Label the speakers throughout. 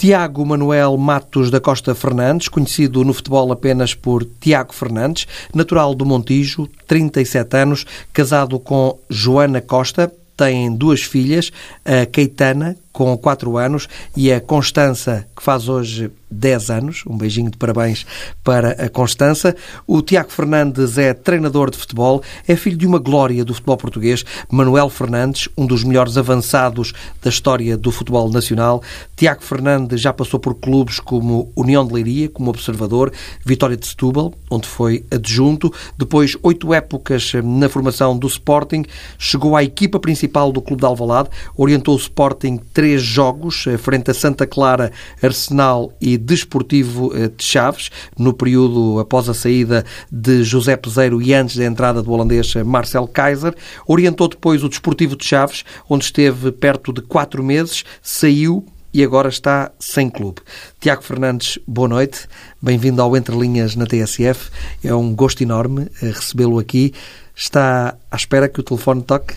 Speaker 1: Tiago Manuel Matos da Costa Fernandes, conhecido no futebol apenas por Tiago Fernandes, natural do Montijo, 37 anos, casado com Joana Costa, tem duas filhas, a Keitana, com 4 anos, e a Constança, que faz hoje 10 anos. Um beijinho de parabéns para a Constança. O Tiago Fernandes é treinador de futebol, é filho de uma glória do futebol português, Manuel Fernandes, um dos melhores avançados da história do futebol nacional. Tiago Fernandes já passou por clubes como União de Leiria, como observador, Vitória de Setúbal, onde foi adjunto, depois oito épocas na formação do Sporting, chegou à equipa principal do Clube de Alvalade, orientou o Sporting três jogos, eh, frente a Santa Clara, Arsenal e Desportivo eh, de Chaves, no período após a saída de José Peseiro e antes da entrada do holandês eh, Marcel Kaiser. Orientou depois o Desportivo de Chaves, onde esteve perto de quatro meses, saiu e agora está sem clube. Tiago Fernandes, boa noite. Bem-vindo ao Entre Linhas na TSF. É um gosto enorme recebê-lo aqui. Está à espera que o telefone toque?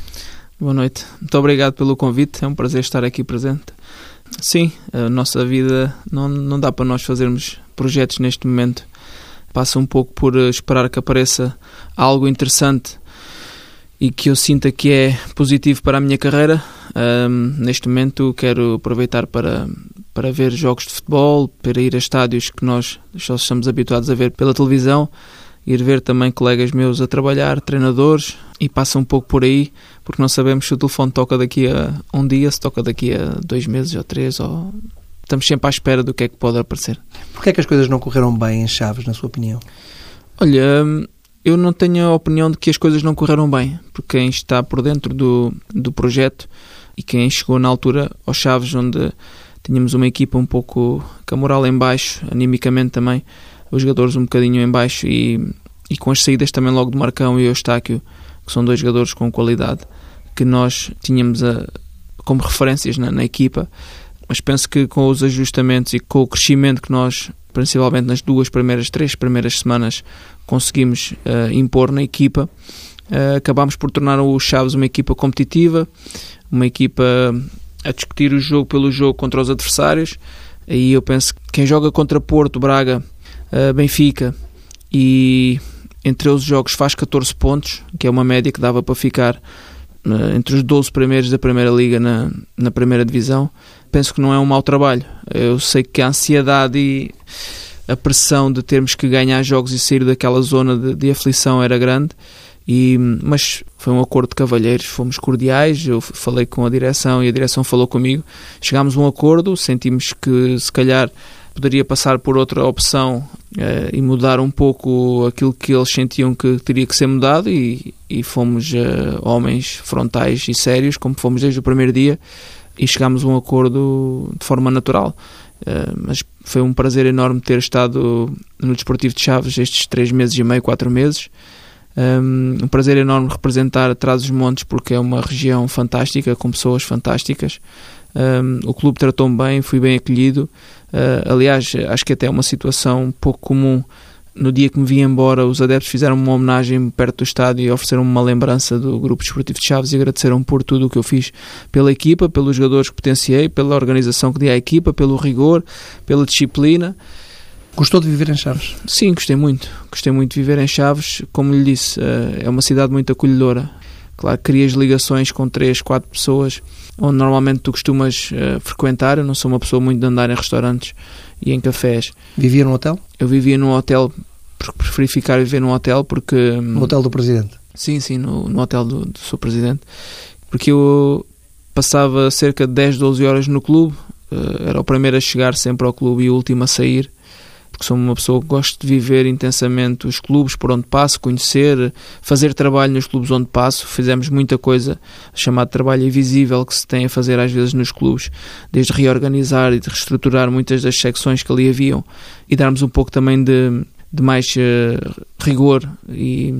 Speaker 2: Boa noite. Muito obrigado pelo convite. É um prazer estar aqui presente. Sim, a nossa vida não, não dá para nós fazermos projetos neste momento. Passa um pouco por eh, esperar que apareça algo interessante e que eu sinta que é positivo para a minha carreira. Um, neste momento quero aproveitar para, para ver jogos de futebol, para ir a estádios que nós só estamos habituados a ver pela televisão ir ver também colegas meus a trabalhar, treinadores, e passa um pouco por aí, porque não sabemos se o telefone toca daqui a um dia, se toca daqui a dois meses ou três, ou estamos sempre à espera do que é que pode aparecer.
Speaker 1: Porquê é que as coisas não correram bem em Chaves, na sua opinião?
Speaker 2: Olha, eu não tenho a opinião de que as coisas não correram bem, porque quem está por dentro do, do projeto e quem chegou na altura aos Chaves, onde tínhamos uma equipa um pouco com a moral em baixo, animicamente também, os jogadores um bocadinho em baixo e, e com as saídas também logo de Marcão e Eustáquio, que são dois jogadores com qualidade, que nós tínhamos a, como referências na, na equipa, mas penso que com os ajustamentos e com o crescimento que nós, principalmente nas duas primeiras, três primeiras semanas, conseguimos uh, impor na equipa, uh, acabámos por tornar o Chaves uma equipa competitiva, uma equipa a discutir o jogo pelo jogo contra os adversários. Aí eu penso que quem joga contra Porto, Braga, Benfica e entre 11 jogos faz 14 pontos, que é uma média que dava para ficar uh, entre os 12 primeiros da Primeira Liga na, na Primeira Divisão. Penso que não é um mau trabalho. Eu sei que a ansiedade e a pressão de termos que ganhar jogos e sair daquela zona de, de aflição era grande. E, mas foi um acordo de cavalheiros, fomos cordiais. Eu falei com a direção e a direção falou comigo. Chegámos a um acordo, sentimos que se calhar poderia passar por outra opção uh, e mudar um pouco aquilo que eles sentiam que teria que ser mudado e, e fomos uh, homens frontais e sérios, como fomos desde o primeiro dia, e chegámos a um acordo de forma natural. Uh, mas foi um prazer enorme ter estado no Desportivo de Chaves estes três meses e meio, quatro meses. Um, um prazer enorme representar Trás os Montes porque é uma região fantástica, com pessoas fantásticas. Um, o clube tratou-me bem, fui bem acolhido. Uh, aliás, acho que até é uma situação pouco comum. No dia que me vi embora, os adeptos fizeram uma homenagem perto do estádio e ofereceram-me uma lembrança do Grupo Desportivo de Chaves e agradeceram por tudo o que eu fiz pela equipa, pelos jogadores que potenciei, pela organização que dei à equipa, pelo rigor, pela disciplina.
Speaker 1: Gostou de viver em Chaves?
Speaker 2: Sim, gostei muito. Gostei muito de viver em Chaves. Como lhe disse, ah, é uma cidade muito acolhedora. Claro, crias ligações com três, quatro pessoas onde normalmente tu costumas uh, frequentar. Eu não sou uma pessoa muito de andar em restaurantes e em cafés.
Speaker 1: Vivia num hotel?
Speaker 2: Eu vivia num hotel, porque preferi ficar a viver num hotel porque... Hum,
Speaker 1: no hotel do Presidente?
Speaker 2: Sim, sim, no, no hotel do, do seu Presidente. Porque eu passava cerca de 10, 12 horas no clube. Uh, era o primeiro a chegar sempre ao clube e o último a sair porque sou uma pessoa que gosto de viver intensamente os clubes por onde passo, conhecer, fazer trabalho nos clubes onde passo. Fizemos muita coisa chamada trabalho invisível que se tem a fazer às vezes nos clubes, desde reorganizar e de reestruturar muitas das secções que ali haviam e darmos um pouco também de, de mais uh, rigor e,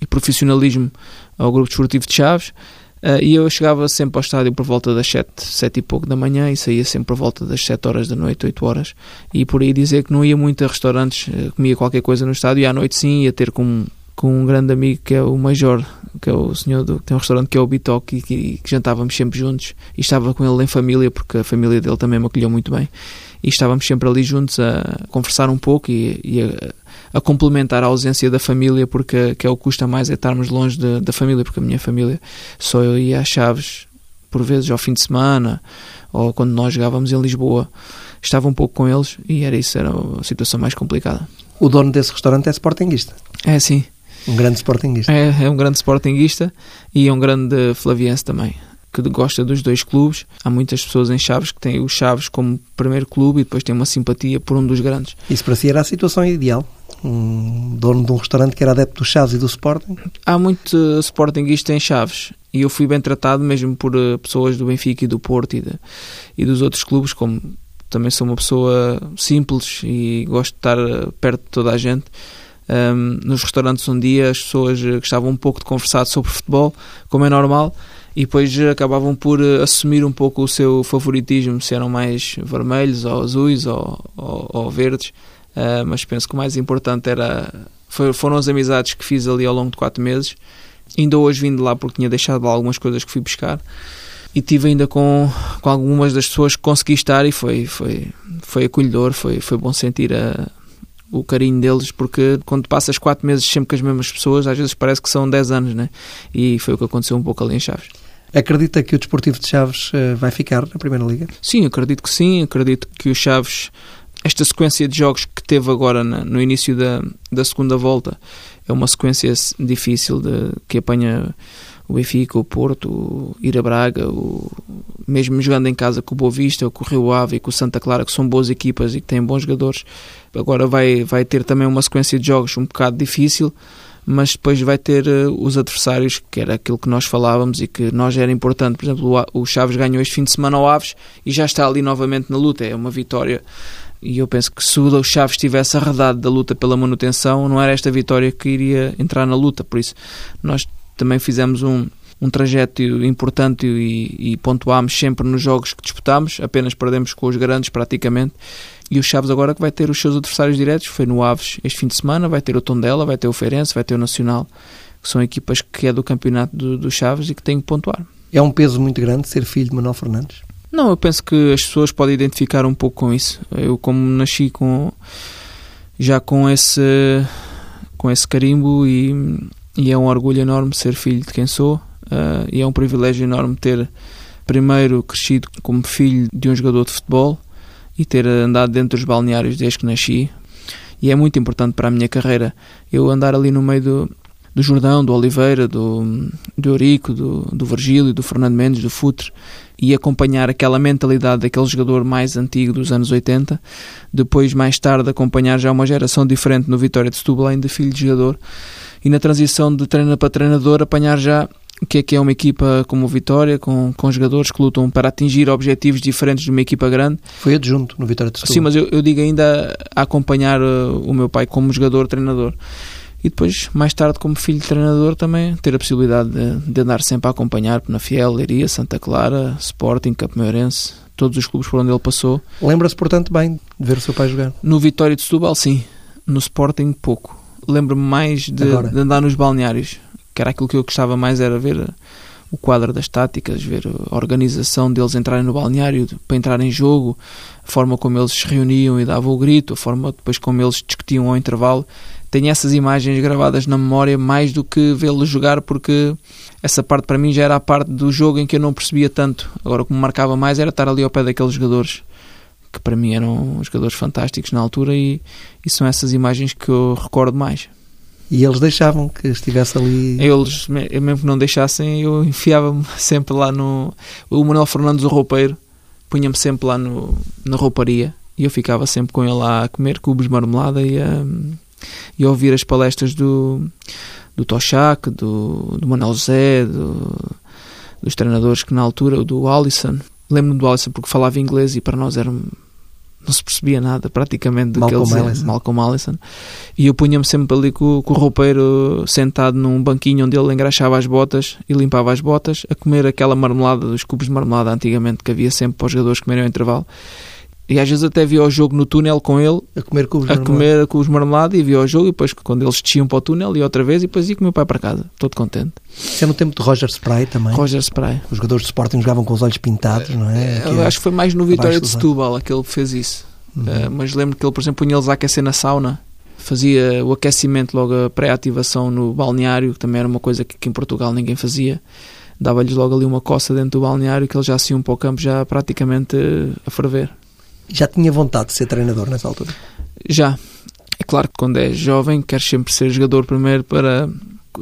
Speaker 2: e profissionalismo ao grupo desportivo de Chaves. Uh, e eu chegava sempre ao estádio por volta das 7, 7 e pouco da manhã e saía sempre por volta das 7 horas da noite, 8 horas. E por aí dizer que não ia muito a restaurantes, uh, comia qualquer coisa no estádio e à noite sim ia ter com, com um grande amigo que é o Major, que é o senhor do, tem um restaurante que é o Bitoque e que, que jantávamos sempre juntos e estava com ele em família porque a família dele também me acolheu muito bem. e estávamos sempre ali juntos a conversar um pouco e, e a, a, complementar a ausência da família, porque que é o que custa mais é estarmos longe de, da família, porque a minha família só eu ia às Chaves por vezes ao fim de semana ou quando nós jogávamos em Lisboa. Estava um pouco com eles e era isso, era a situação mais complicada.
Speaker 1: O dono desse restaurante é sportinguista?
Speaker 2: É, sim.
Speaker 1: Um grande sportinguista?
Speaker 2: É, é um grande sportinguista e é um grande flaviense também que gosta dos dois clubes. Há muitas pessoas em Chaves que têm o Chaves como primeiro clube e depois têm uma simpatia por um dos grandes.
Speaker 1: Isso para si era a situação ideal? Um dono de um restaurante que era adepto do Chaves e do Sporting?
Speaker 2: Há muito uh, Sportingista em Chaves e eu fui bem tratado mesmo por uh, pessoas do Benfica e do Porto e, de, e dos outros clubes, como também sou uma pessoa simples e gosto de estar uh, perto de toda a gente. Um, nos restaurantes um dia as pessoas gostavam um pouco de conversar sobre futebol, como é normal, e depois acabavam por uh, assumir um pouco o seu favoritismo, se eram mais vermelhos ou azuis ou, ou, ou verdes, uh, mas penso que o mais importante era foram as amizades que fiz ali ao longo de quatro meses. Ainda hoje vim de lá porque tinha deixado lá algumas coisas que fui buscar e tive ainda com, com algumas das pessoas que consegui estar e foi, foi, foi acolhedor, foi, foi bom sentir a, o carinho deles, porque quando passas quatro meses sempre com as mesmas pessoas, às vezes parece que são dez anos, né? E foi o que aconteceu um pouco ali em Chaves.
Speaker 1: Acredita que o Desportivo de Chaves uh, vai ficar na Primeira Liga?
Speaker 2: Sim, acredito que sim. Acredito que o Chaves, esta sequência de jogos que teve agora na, no início da, da segunda volta, é uma sequência difícil de, que apanha o Benfica, o Porto, o ir a Braga, o, mesmo jogando em casa com o Boa Vista, com o Rio Ave e com o Santa Clara, que são boas equipas e que têm bons jogadores. Agora vai, vai ter também uma sequência de jogos um bocado difícil, mas depois vai ter uh, os adversários, que era aquilo que nós falávamos e que nós era importante. Por exemplo, o, o Chaves ganhou este fim de semana ao Aves e já está ali novamente na luta. É uma vitória e eu penso que se o Chaves tivesse arredado da luta pela manutenção, não era esta vitória que iria entrar na luta. Por isso, nós também fizemos um, um trajeto importante e, e pontuámos sempre nos jogos que disputámos, apenas perdemos com os grandes praticamente. E o Chaves agora que vai ter os seus adversários diretos, foi no Aves este fim de semana, vai ter o Tondela, vai ter o Feirense, vai ter o Nacional, que são equipas que é do campeonato do, do Chaves e que têm que pontuar.
Speaker 1: É um peso muito grande ser filho de Manuel Fernandes?
Speaker 2: Não, eu penso que as pessoas podem identificar um pouco com isso. Eu como nasci com já com esse com esse carimbo e, e é um orgulho enorme ser filho de quem sou uh, e é um privilégio enorme ter primeiro crescido como filho de um jogador de futebol e ter andado dentro dos balneários desde que nasci. E é muito importante para a minha carreira eu andar ali no meio do, do Jordão, do Oliveira, do, do Eurico, do, do Virgílio, do Fernando Mendes, do Futre e acompanhar aquela mentalidade daquele jogador mais antigo dos anos 80. Depois, mais tarde, acompanhar já uma geração diferente no Vitória de Setúbal, ainda filho de jogador. E na transição de treino para treinador, apanhar já o que é que é uma equipa como o Vitória, com, com jogadores que lutam para atingir objetivos diferentes de uma equipa grande.
Speaker 1: Foi adjunto no Vitória de Setúbal.
Speaker 2: Sim, mas eu, eu digo ainda a acompanhar uh, o meu pai como jogador-treinador. E depois, mais tarde, como filho de treinador, também ter a possibilidade de, de andar sempre a acompanhar na Fiel, Leiria, Santa Clara, Sporting, Capmeirense, todos os clubes por onde ele passou.
Speaker 1: Lembra-se, portanto, bem de ver o seu pai jogar?
Speaker 2: No Vitória de Setúbal, sim. No Sporting, pouco. Lembro-me mais de, de andar nos balneários que era aquilo que eu gostava mais, era ver o quadro das táticas, ver a organização deles entrarem no balneário para entrar em jogo, a forma como eles se reuniam e davam o grito, a forma depois como eles discutiam ao intervalo. Tenho essas imagens gravadas na memória mais do que vê-los jogar, porque essa parte para mim já era a parte do jogo em que eu não percebia tanto. Agora, o que me marcava mais era estar ali ao pé daqueles jogadores, que para mim eram jogadores fantásticos na altura, e, e são essas imagens que eu recordo mais.
Speaker 1: E eles deixavam que estivesse ali.
Speaker 2: Eles, mesmo que não deixassem, eu enfiava-me sempre lá no. O Manuel Fernandes, o roupeiro, punha-me sempre lá no, na rouparia e eu ficava sempre com ele lá a comer cubos de marmelada e a, e a ouvir as palestras do, do Toshak, do, do Manuel José, do, dos treinadores que na altura, do Alisson. Lembro-me do Alisson porque falava inglês e para nós era não se percebia nada praticamente do Malcolm que ele dizia, Malcolm Allison. E eu punha-me sempre ali com, com, o roupeiro sentado num banquinho onde ele engraxava as botas e limpava as botas, a comer aquela marmelada dos cubos de marmelada antigamente que havia sempre para os jogadores comerem ao intervalo. E às vezes até via o jogo no túnel com ele
Speaker 1: a comer cubos
Speaker 2: a comer cubos de marmelada e via o jogo e depois quando eles desciam para o túnel ia outra vez e depois ia com o meu pai para casa, todo contente.
Speaker 1: Isso é no tempo de Roger Spray também?
Speaker 2: Roger Spray.
Speaker 1: Os jogadores de Sporting jogavam com os olhos pintados, não é?
Speaker 2: Eu acho que foi mais no Vitória de Setúbal que ele fez isso. Uhum. Uh, mas lembro que ele, por exemplo, punha eles a aquecer na sauna, fazia o aquecimento, logo a pré-ativação no balneário, que também era uma coisa que, que em Portugal ninguém fazia. Dava-lhes logo ali uma coça dentro do balneário que eles já se iam para o campo já praticamente a ferver.
Speaker 1: Já tinha vontade de ser treinador nessa altura?
Speaker 2: Já. É claro que quando és jovem queres sempre ser jogador primeiro para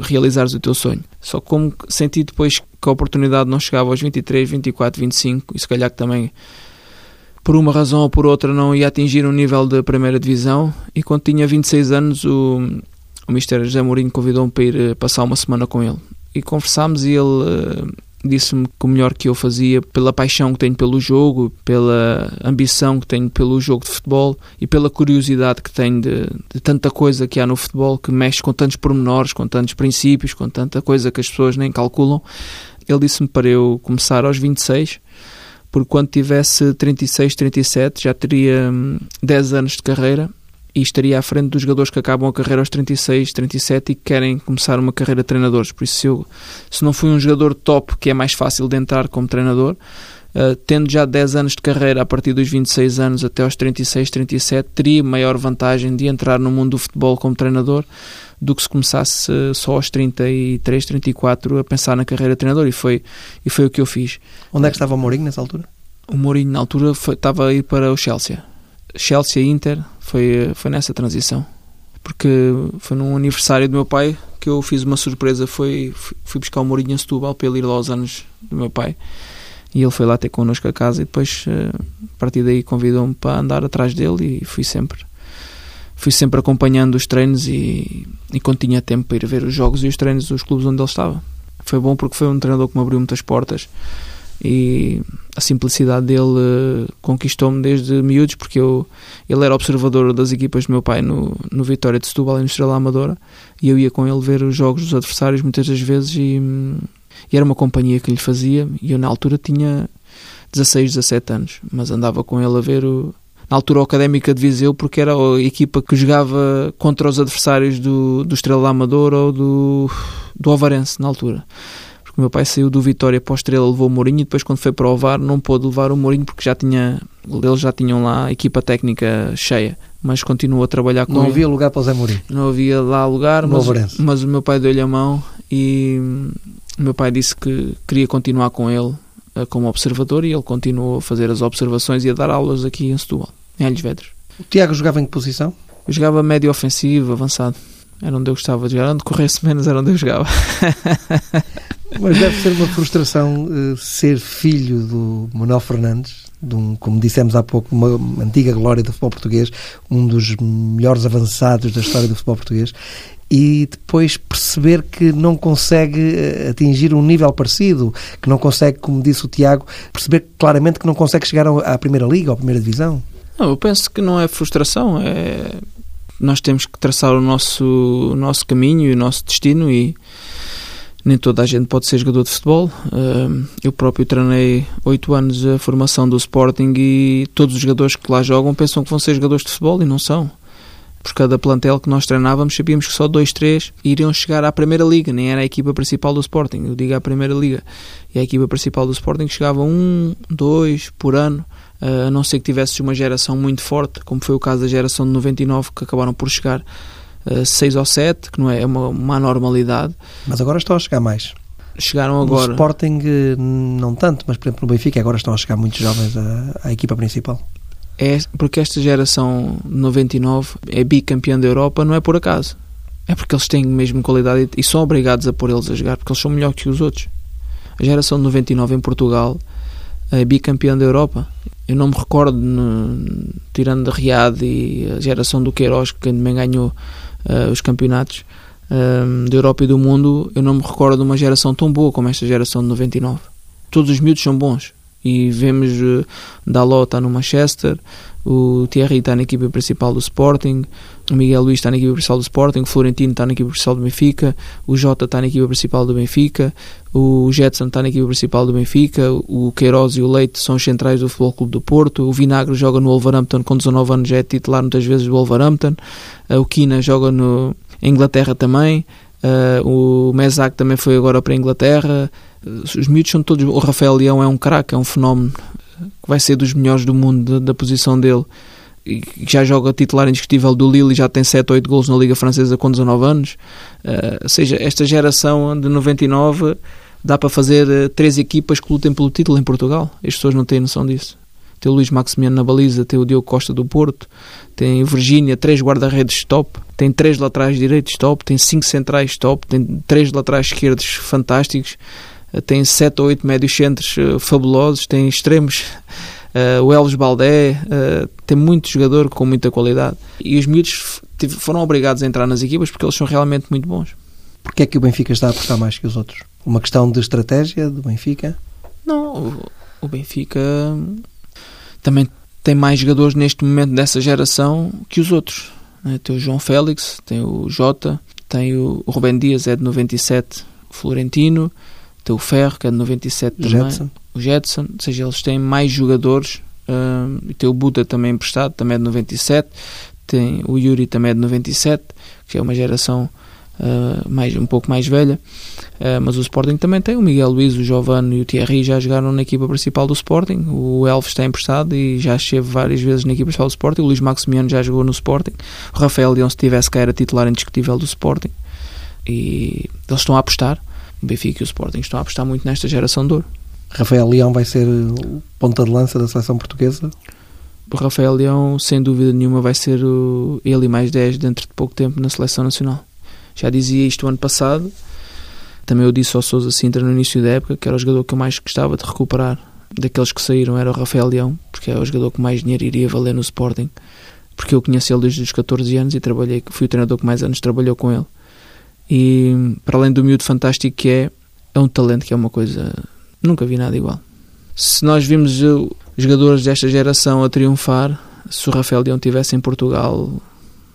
Speaker 2: realizares o teu sonho. Só como senti depois que a oportunidade não chegava aos 23, 24, 25 e se calhar que também por uma razão ou por outra não ia atingir um nível de primeira divisão e quando tinha 26 anos o, o Mister José Mourinho convidou-me para ir eh, passar uma semana com ele e conversámos e ele uh, disse-me que o melhor que eu fazia pela paixão que tenho pelo jogo, pela ambição que tenho pelo jogo de futebol e pela curiosidade que tenho de, de, tanta coisa que há no futebol que mexe com tantos pormenores, com tantos princípios, com tanta coisa que as pessoas nem calculam. Ele disse-me para eu começar aos 26, porque quando tivesse 36, 37 já teria 10 hum, anos de carreira e estaria à frente dos jogadores que acabam a carreira aos 36, 37 e que querem começar uma carreira de treinadores. Por isso, se, eu, se não fui um jogador top, que é mais fácil de entrar como treinador, uh, tendo já 10 anos de carreira a partir dos 26 anos até aos 36, 37, teria maior vantagem de entrar no mundo do futebol como treinador do que se começasse só aos 33, 34 a pensar na carreira de treinador e foi, e foi o que eu fiz.
Speaker 1: Onde é que estava o Mourinho nessa altura?
Speaker 2: O Mourinho na altura foi, estava a ir para o Chelsea. Chelsea Inter foi, foi nessa transição. Porque foi num aniversário do meu pai que eu fiz uma surpresa. Foi, fui buscar o Mourinho em Setúbal para ele ir lá aos anos do meu pai. E ele foi lá ter connosco a casa e depois, eh, a partir daí, convidou-me para andar atrás dele e fui sempre fui sempre acompanhando os treinos e, e quando tinha tempo para ir ver os jogos e os treinos dos clubes onde ele estava. Foi bom porque foi um treinador que me abriu muitas portas e a simplicidade dele uh, conquistou-me desde miúdos porque eu, ele era observador das equipas do meu pai no, no Vitória de Setúbal e no Estrela Amadora e eu ia com ele ver os jogos dos adversários muitas das vezes e, e era uma companhia que lhe fazia e eu na altura tinha 16, 17 anos mas andava com ele a ver o, na altura Académica de Viseu porque era a equipa que jogava contra os adversários do, do Estrela Amadora ou do, do Ovarense na altura porque o meu pai saiu do Vitória para o Estrela, levou o Mourinho e depois quando foi para o VAR não pôde levar o Mourinho porque já tinha, eles já tinham lá a equipa técnica cheia, mas continuou a trabalhar com
Speaker 1: Não
Speaker 2: ele.
Speaker 1: havia lugar para o Zé Mourinho?
Speaker 2: Não havia lá lugar, mas, mas o meu pai deu-lhe a mão e o meu pai disse que queria continuar com ele eh, como observador e ele continuou a fazer as observações e a dar aulas aqui em Setúbal, em Alhos Vedros.
Speaker 1: O Tiago jogava em que posição?
Speaker 2: Eu jogava médio ofensivo, avançado. Era onde eu gostava de jogar. Onde corresse menos era onde eu jogava.
Speaker 1: Mas deve ser uma frustração uh, ser filho do Manuel Fernandes, de um, como dissemos há pouco, uma antiga glória do futebol português, um dos melhores avançados da história do futebol português, e depois perceber que não consegue eh, atingir um nível parecido, que não consegue, como disse o Tiago, perceber claramente que não consegue chegar à Primeira Liga, à Primeira Divisão.
Speaker 2: Não, eu penso que não é frustração, é nós temos que traçar o nosso, o nosso caminho e o nosso destino e nem toda a gente pode ser jogador de futebol. Eu próprio treinei oito anos a formação do Sporting e todos os jogadores que lá jogam pensam que vão ser jogadores de futebol e não são. Por cada plantel que nós treinávamos, sabíamos que só dois, três iriam chegar à Primeira Liga, nem era a equipa principal do Sporting. Eu digo à Primeira Liga. E a equipa principal do Sporting chegava um, dois por ano, a não ser que tivesses uma geração muito forte, como foi o caso da geração de 99, que acabaram por chegar 6 ou 7, que não é uma, uma anormalidade.
Speaker 1: Mas agora estão a chegar mais.
Speaker 2: Chegaram agora.
Speaker 1: No Sporting eh, não tanto, mas por exemplo no Benfica agora estão a chegar muitos jovens à, à equipa principal.
Speaker 2: É porque esta geração 99 é bicampeã da Europa, não é por acaso. É porque eles têm mesmo qualidade e são obrigados a pôr eles a jogar, porque eles são melhores que os outros. A geração de 99 em Portugal é bicampeã da Europa. Eu não me recordo, no, tirando a Riad e a geração do Queiroz, que também ganhou uh, os campeonatos uh, da Europa e do mundo, eu não me recordo de uma geração tão boa como esta geração de 99. Todos os miúdos são bons e vemos uh, Dalot está no Manchester, o Thierry está na equipa principal do Sporting, o Miguel Luís está na equipa principal do Sporting, o Florentino está na equipa principal do Benfica, o Jota está na equipa principal do Benfica, o Jetson está na equipa principal do Benfica, o Queiroz e o Leite são os centrais do Futebol Clube do Porto, o Vinagre joga no Wolverhampton com 19 anos, já é titular muitas vezes do Wolverhampton, eh, o Kina joga no Inglaterra também, uh, o Mesac também foi agora para a Inglaterra, os miúdos são todos. O Rafael Leão é um craque, é um fenómeno que vai ser dos melhores do mundo da, posição dele. e já joga titular indiscutível do Lille e já tem 7 ou 8 gols na Liga Francesa com 19 anos. Uh, ou seja, esta geração de 99 dá para fazer uh, três equipas que lutem pelo título em Portugal. As pessoas não têm noção disso. Tem o Luís Maximiano na baliza, tem o Diogo Costa do Porto, tem Virgínia, três guarda-redes top, tem três laterais direitos top, tem cinco centrais top, tem três laterais esquerdos fantásticos, tem sete ou oito médios centros fabulosos, tem extremos Uh, o Elvis Baldé uh, tem muito jogador com muita qualidade e os miúdos foram obrigados a entrar nas equipas porque eles são realmente muito bons.
Speaker 1: Porquê é que o Benfica está a apostar mais que os outros? Uma questão de estratégia do Benfica?
Speaker 2: Não, o, Benfica também tem mais jogadores neste momento dessa geração que os outros. Né? Tem o João Félix, tem o Jota, tem o, o Rubem Dias, é de 97, Florentino, tem o Ferro, que é de 97 também.
Speaker 1: Jetson
Speaker 2: o Jetson, ou seja, eles têm mais jogadores. Uh, tem o Buda também emprestado, também é de 97. Tem o Yuri também é de 97, que é uma geração uh, mais, um pouco mais velha. Uh, mas o Sporting também tem. O Miguel Luiz, o Giovanni e o Thierry já jogaram na equipa principal do Sporting. O Elves está emprestado e já esteve várias vezes na equipa principal do Sporting. O Luís Maximiano já jogou no Sporting. O Rafael Leão, se tivesse cá, era titular indiscutível do Sporting. E eles estão a apostar. O Benfica e o Sporting estão a apostar muito nesta geração de ouro.
Speaker 1: Rafael Leão vai ser o ponta de lança da seleção portuguesa?
Speaker 2: O Rafael Leão, sem dúvida nenhuma, vai ser o, ele e mais 10 dentro de pouco tempo na seleção nacional. Já dizia isto ano passado. Também eu disse ao Sousa Sintra no início da época que era o jogador que eu mais gostava de recuperar daqueles que saíram era o Rafael Leão, porque é o jogador que mais dinheiro iria valer no Sporting. Porque eu conheci ele desde os 14 anos e trabalhei, fui o treinador que mais anos trabalhou com ele. E para além do miúdo fantástico que é, é um talento que é uma coisa Nunca vi nada igual. Se nós vimos jogadores desta geração a triunfar, se o Rafael Leão estivesse em Portugal,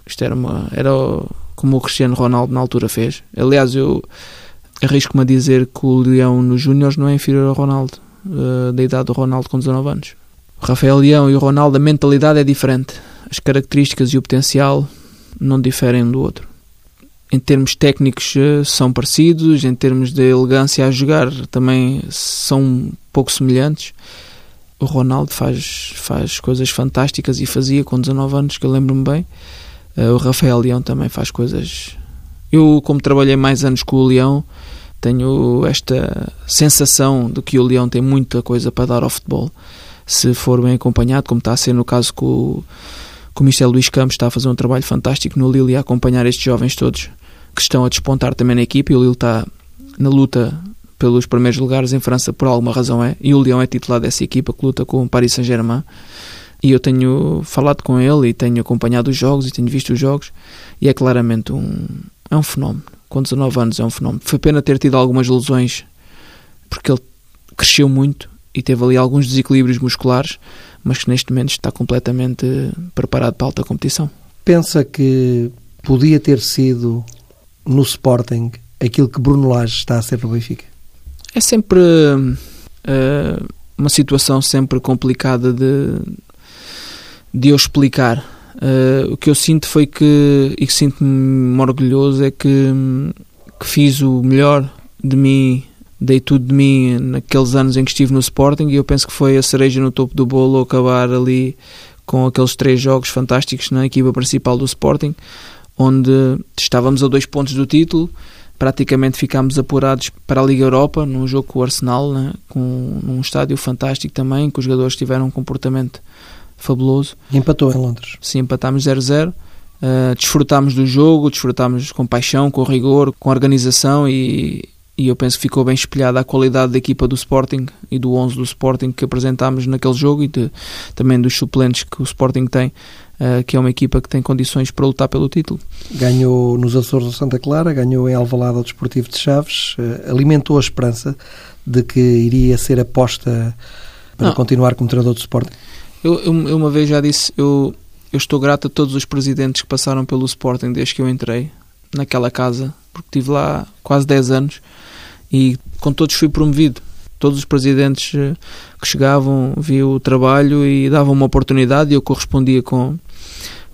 Speaker 2: isto era, uma, era como o Cristiano Ronaldo na altura fez. Aliás, eu arrisco-me a dizer que o Leão nos Júniores não é inferior ao Ronaldo, uh, da idade do Ronaldo com 19 anos. O Rafael Leão e o Ronaldo, a mentalidade é diferente. As características e o potencial não diferem um do outro em termos técnicos eh, são parecidos, em termos de elegância a jogar também são um pouco semelhantes. O Ronaldo faz, faz coisas fantásticas e fazia com 19 anos, que eu lembro-me bem. Eh, o Rafael Leão também faz coisas. Eu, como trabalhei mais anos com o Leão, tenho esta sensação de que o Leão tem muita coisa para dar ao futebol. Se for bem acompanhado, como está a ser no caso com o que o Michel Luís Campos está a fazer um trabalho fantástico no Lille e a acompanhar estes jovens todos que estão a despontar também na equipe. E o Lille está na luta pelos primeiros lugares em França por alguma razão é. E o Lyon é titular dessa equipa que luta com o Paris Saint-Germain. E eu tenho falado com ele e tenho acompanhado os jogos e tenho visto os jogos. E é claramente um é um fenómeno. Com 19 anos é um fenómeno. Foi pena ter tido algumas lesões porque ele cresceu muito e teve ali alguns desequilíbrios musculares mas que neste momento está completamente preparado para a alta competição.
Speaker 1: Pensa que podia ter sido no Sporting aquilo que Bruno Lage está a ser no Benfica?
Speaker 2: É sempre uh, uma situação sempre complicada de, de eu explicar. Uh, o que eu sinto foi que, e que sinto-me orgulhoso, é que, que fiz o melhor de mim dei tudo de mim naqueles anos em que estive no Sporting e eu penso que foi a cereja no topo do bolo acabar ali com aqueles três jogos fantásticos na equipa principal do Sporting, onde estávamos a dois pontos do título, praticamente ficámos apurados para a Liga Europa, num jogo com o Arsenal, né, com num estádio fantástico também, que os jogadores tiveram um comportamento fabuloso.
Speaker 1: E empatou em Londres.
Speaker 2: Sim, empatámos 0-0. Uh, desfrutámos do jogo, desfrutámos com paixão, com rigor, com organização e, e eu penso que ficou bem espelhada a qualidade da equipa do Sporting e do 11 do Sporting que apresentámos naquele jogo e de, também dos suplentes que o Sporting tem, uh, que é uma equipa que tem condições para lutar pelo título.
Speaker 1: Ganhou nos Açores do Santa Clara, ganhou em Alvalade ao Desportivo de Chaves, uh, alimentou a esperança de que iria ser aposta para Não. continuar como treinador do Sporting?
Speaker 2: Eu, eu, eu uma vez já disse, eu, eu estou grato a todos os presidentes que passaram pelo Sporting desde que eu entrei naquela casa, porque tive lá quase 10 anos e com todos fui promovido. Todos os presidentes eh, que chegavam viam o trabalho e davam uma oportunidade e eu correspondia com,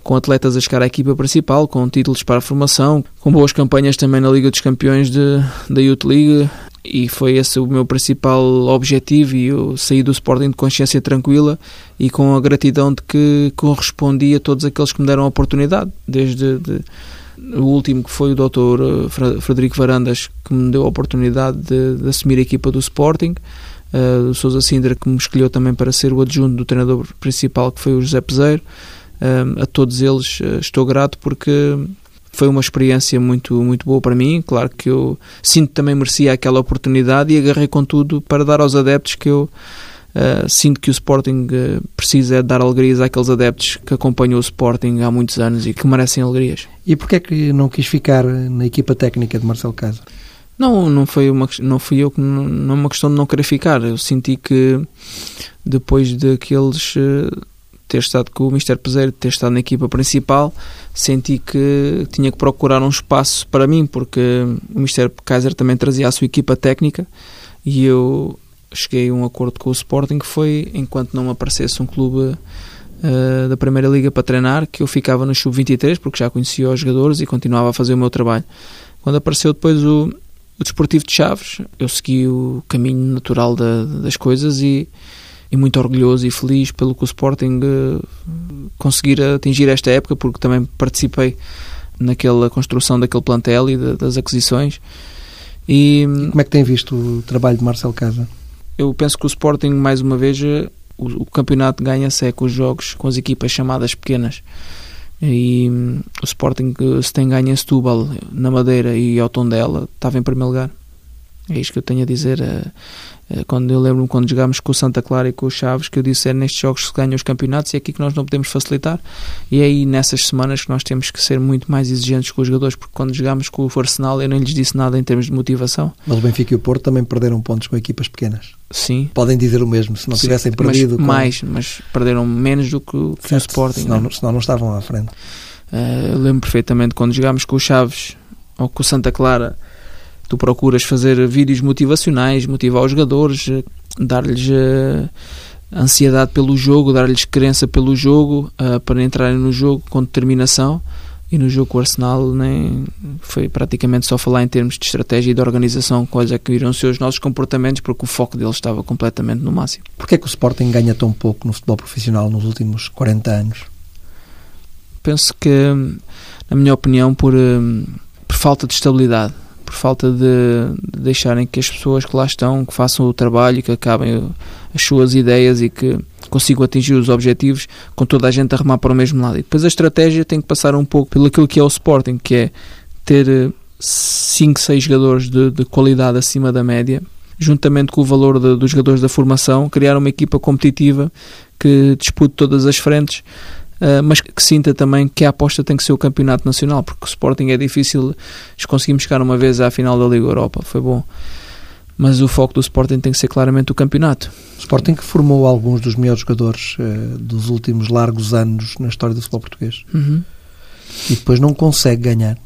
Speaker 2: com atletas a chegar à equipa principal, com títulos para a formação, com boas campanhas também na Liga dos Campeões de, da Youth League e foi esse o meu principal objetivo e eu saí do Sporting de consciência tranquila e com a gratidão de que correspondi a todos aqueles que me deram a oportunidade, desde de, o último que foi o Dr. Eh, Frederico Varandas que me deu a oportunidade de, de assumir a equipa do Sporting, uh, o Sousa Sindra que me escolheu também para ser o adjunto do treinador principal que foi o José Peseiro, uh, a todos eles uh, estou grato porque foi uma experiência muito, muito boa para mim. Claro que eu sinto também merecia aquela oportunidade e agarrei com tudo para dar aos adeptos que eu uh, sinto que o Sporting uh, precisa dar alegrias àqueles adeptos que acompanham o Sporting há muitos anos e que merecem alegrias.
Speaker 1: E porquê é que não quis ficar na equipa técnica de Marcelo Casa?
Speaker 2: Não, não foi uma não fui eu que não, não é uma questão de não querer ficar. Eu senti que depois daqueles uh, ter estado com o Mr. Peseiro, ter estado na equipa principal, senti que tinha que procurar um espaço para mim, porque o Mr. Kaiser também trazia a sua equipa técnica e eu cheguei a um acordo com o Sporting que foi, enquanto não aparecesse um clube uh, da Primeira Liga para treinar, que eu ficava no Sub-23, porque já conhecia os jogadores e continuava a fazer o meu trabalho. Quando apareceu depois o, o Desportivo de Chaves, eu segui o caminho natural da, das coisas e e muito orgulhoso e feliz pelo que o Sporting uh, conseguir atingir esta época, porque também participei naquela construção daquele plantel e de, das aquisições.
Speaker 1: E, e, como é que tem visto o trabalho de Marcelo Casa?
Speaker 2: Eu penso que o Sporting, mais uma vez, eh, o, o campeonato ganha-se é com os jogos com as equipas chamadas pequenas. E um, o Sporting, eh, se tem ganho em Setúbal, na Madeira e ao Tondela, estava em primeiro lugar. É isto que eu tenho a dizer. Eh, quando eu lembro-me quando jogámos com o Santa Clara e com o Chaves, que eu disse é nestes jogos que se ganham os campeonatos e é aqui que nós não podemos facilitar. E é aí nessas semanas que nós temos que ser muito mais exigentes com os jogadores, porque quando jogámos com o Arsenal eu não lhes disse nada em termos de motivação.
Speaker 1: Mas o Benfica e o Porto também perderam pontos com equipas pequenas.
Speaker 2: Sim.
Speaker 1: Podem dizer o mesmo, se não Sim, tivessem perdido.
Speaker 2: Mas, com... Mais, mas perderam menos do que, o, que o Sporting.
Speaker 1: Senão, não? senão não estavam à frente.
Speaker 2: Uh, eu lembro perfeitamente quando jogámos com o Chaves ou com o Santa Clara tu procuras fazer vídeos motivacionais, motivar os jogadores, dar-lhes uh, ansiedade pelo jogo, dar-lhes crença pelo jogo uh, para entrarem no jogo com determinação. E no jogo com o Arsenal nem foi praticamente só falar em termos de estratégia e de organização, coisa que viram ser os nossos comportamentos, porque o foco deles estava completamente no máximo.
Speaker 1: Porquê é que o Sporting ganha tão pouco no futebol profissional nos últimos 40 anos?
Speaker 2: Penso que, na minha opinião, por, eh, por falta de estabilidade por falta de, de, deixarem que as pessoas que lá estão que façam o trabalho, que acabem as suas ideias e que consigam atingir os objetivos com toda a gente a remar para o mesmo lado. E depois a estratégia tem que passar um pouco pelo aquilo que é o Sporting, que é ter 5, eh, 6 jogadores de, de, qualidade acima da média, juntamente com o valor de, dos jogadores da formação, criar uma equipa competitiva que dispute todas as frentes mas que sinta também que a aposta tem que ser o campeonato nacional, porque o Sporting é difícil, conseguimos chegar uma vez à final da Liga Europa, foi bom. Mas o foco do Sporting tem que ser claramente o campeonato.
Speaker 1: O Sporting que formou alguns dos melhores jogadores uh, dos últimos largos anos na história do futebol português.
Speaker 2: Uhum.
Speaker 1: E depois não consegue ganhar.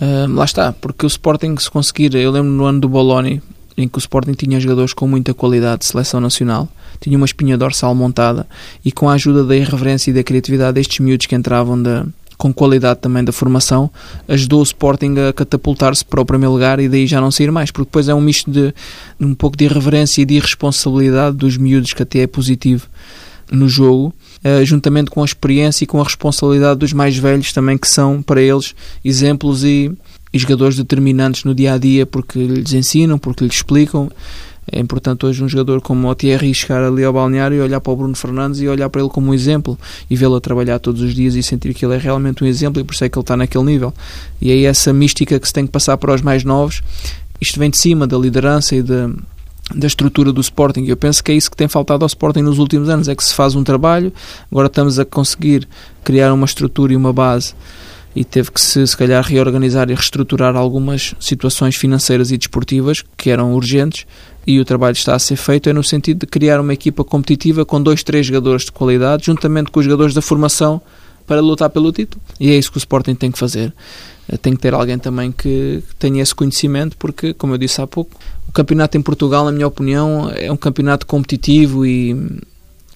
Speaker 2: Uh, lá está, porque o Sporting se conseguir, eu lembro no ano do Boloni, em que o Sporting tinha jogadores com muita qualidade de seleção nacional, tinha uma espinha dorsal montada e com a ajuda da irreverência e da criatividade destes miúdos que entravam da, com qualidade também da formação, ajudou o Sporting a catapultar-se para o primeiro lugar e daí já não sair mais, porque depois é um misto de um pouco de irreverência e de irresponsabilidade dos miúdos que até é positivo no jogo, uh, juntamente com a experiência e com a responsabilidade dos mais velhos também que são para eles exemplos e, e jogadores determinantes no dia a dia porque lhes ensinam, porque lhes explicam é importante hoje um jogador como o Thierry chegar ali ao balneário e olhar para o Bruno Fernandes e olhar para ele como um exemplo e vê-lo a trabalhar todos os dias e sentir que ele é realmente um exemplo e por isso é que ele está naquele nível. E é essa mística que se tem que passar para os mais novos. Isto vem de cima da liderança e da, da estrutura do Sporting. Eu penso que é isso que tem faltado ao Sporting nos últimos anos, é que se faz um trabalho, agora estamos a conseguir criar uma estrutura e uma base e teve que se, se calhar reorganizar e reestruturar algumas situações financeiras e desportivas que eram urgentes e o trabalho está a ser feito é no sentido de criar uma equipa competitiva com dois, três jogadores de qualidade, juntamente com os jogadores da formação para lutar pelo título. E é isso que o Sporting tem que fazer. Eh, tem que ter alguém também que tenha esse conhecimento, porque, como eu disse há pouco, o campeonato em Portugal, na minha opinião, é um campeonato competitivo e,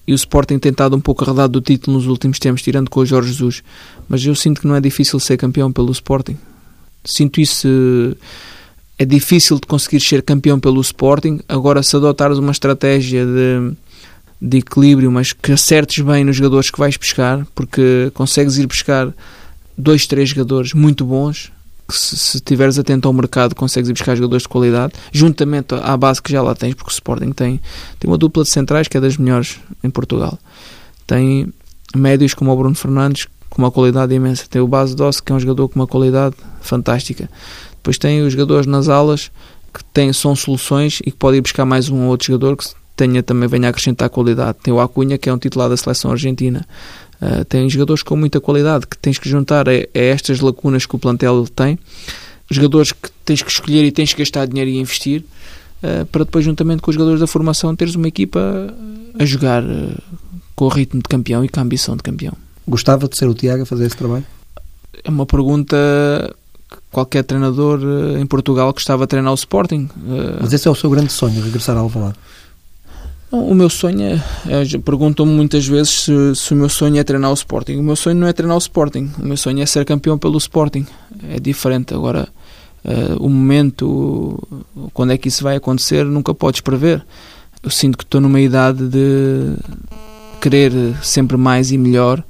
Speaker 2: e o Sporting tem estado um pouco arredado do título nos últimos tempos, tirando com o Jorge Jesus. Mas eu sinto que não é difícil ser campeão pelo Sporting. Sinto isso é difícil de conseguir ser campeão pelo Sporting. Agora, se adotares uma estratégia de, de equilíbrio, mas que acertes bem nos jogadores que vais buscar, porque consegues ir buscar dois, três jogadores muito bons, que se, estiveres atento ao mercado consegues ir buscar jogadores de qualidade, juntamente à base que já lá tens, porque o Sporting tem, tem uma dupla de centrais que é das melhores em Portugal. Tem médios como o Bruno Fernandes, com uma qualidade imensa. Tem o Base Doce, que é um jogador com uma qualidade fantástica. Depois tem os jogadores nas alas, que têm, são soluções e que pode ir buscar mais um ou outro jogador que tenha, também venha acrescentar qualidade. Tem o Acunha, que é um titular da seleção argentina. Uh, tem jogadores com muita qualidade que tens que juntar a, a, estas lacunas que o plantel tem, jogadores que tens que escolher e tens que gastar dinheiro e investir, uh, para depois, juntamente com os jogadores da formação, teres uma equipa a jogar uh, com o ritmo de campeão e com a ambição de campeão.
Speaker 1: Gostava de ser o Tiago a fazer esse trabalho?
Speaker 2: É uma pergunta que qualquer treinador em Portugal gostava de treinar o Sporting.
Speaker 1: Mas esse é o seu grande sonho, regressar ao Alvalade?
Speaker 2: O meu sonho é, é perguntam-me muitas vezes se, se, o meu sonho é treinar o Sporting. O meu sonho não é treinar o Sporting. O meu sonho é ser campeão pelo Sporting. É diferente. Agora, uh, o momento, quando é que isso vai acontecer, nunca podes prever. Eu sinto que estou numa idade de querer sempre mais e melhor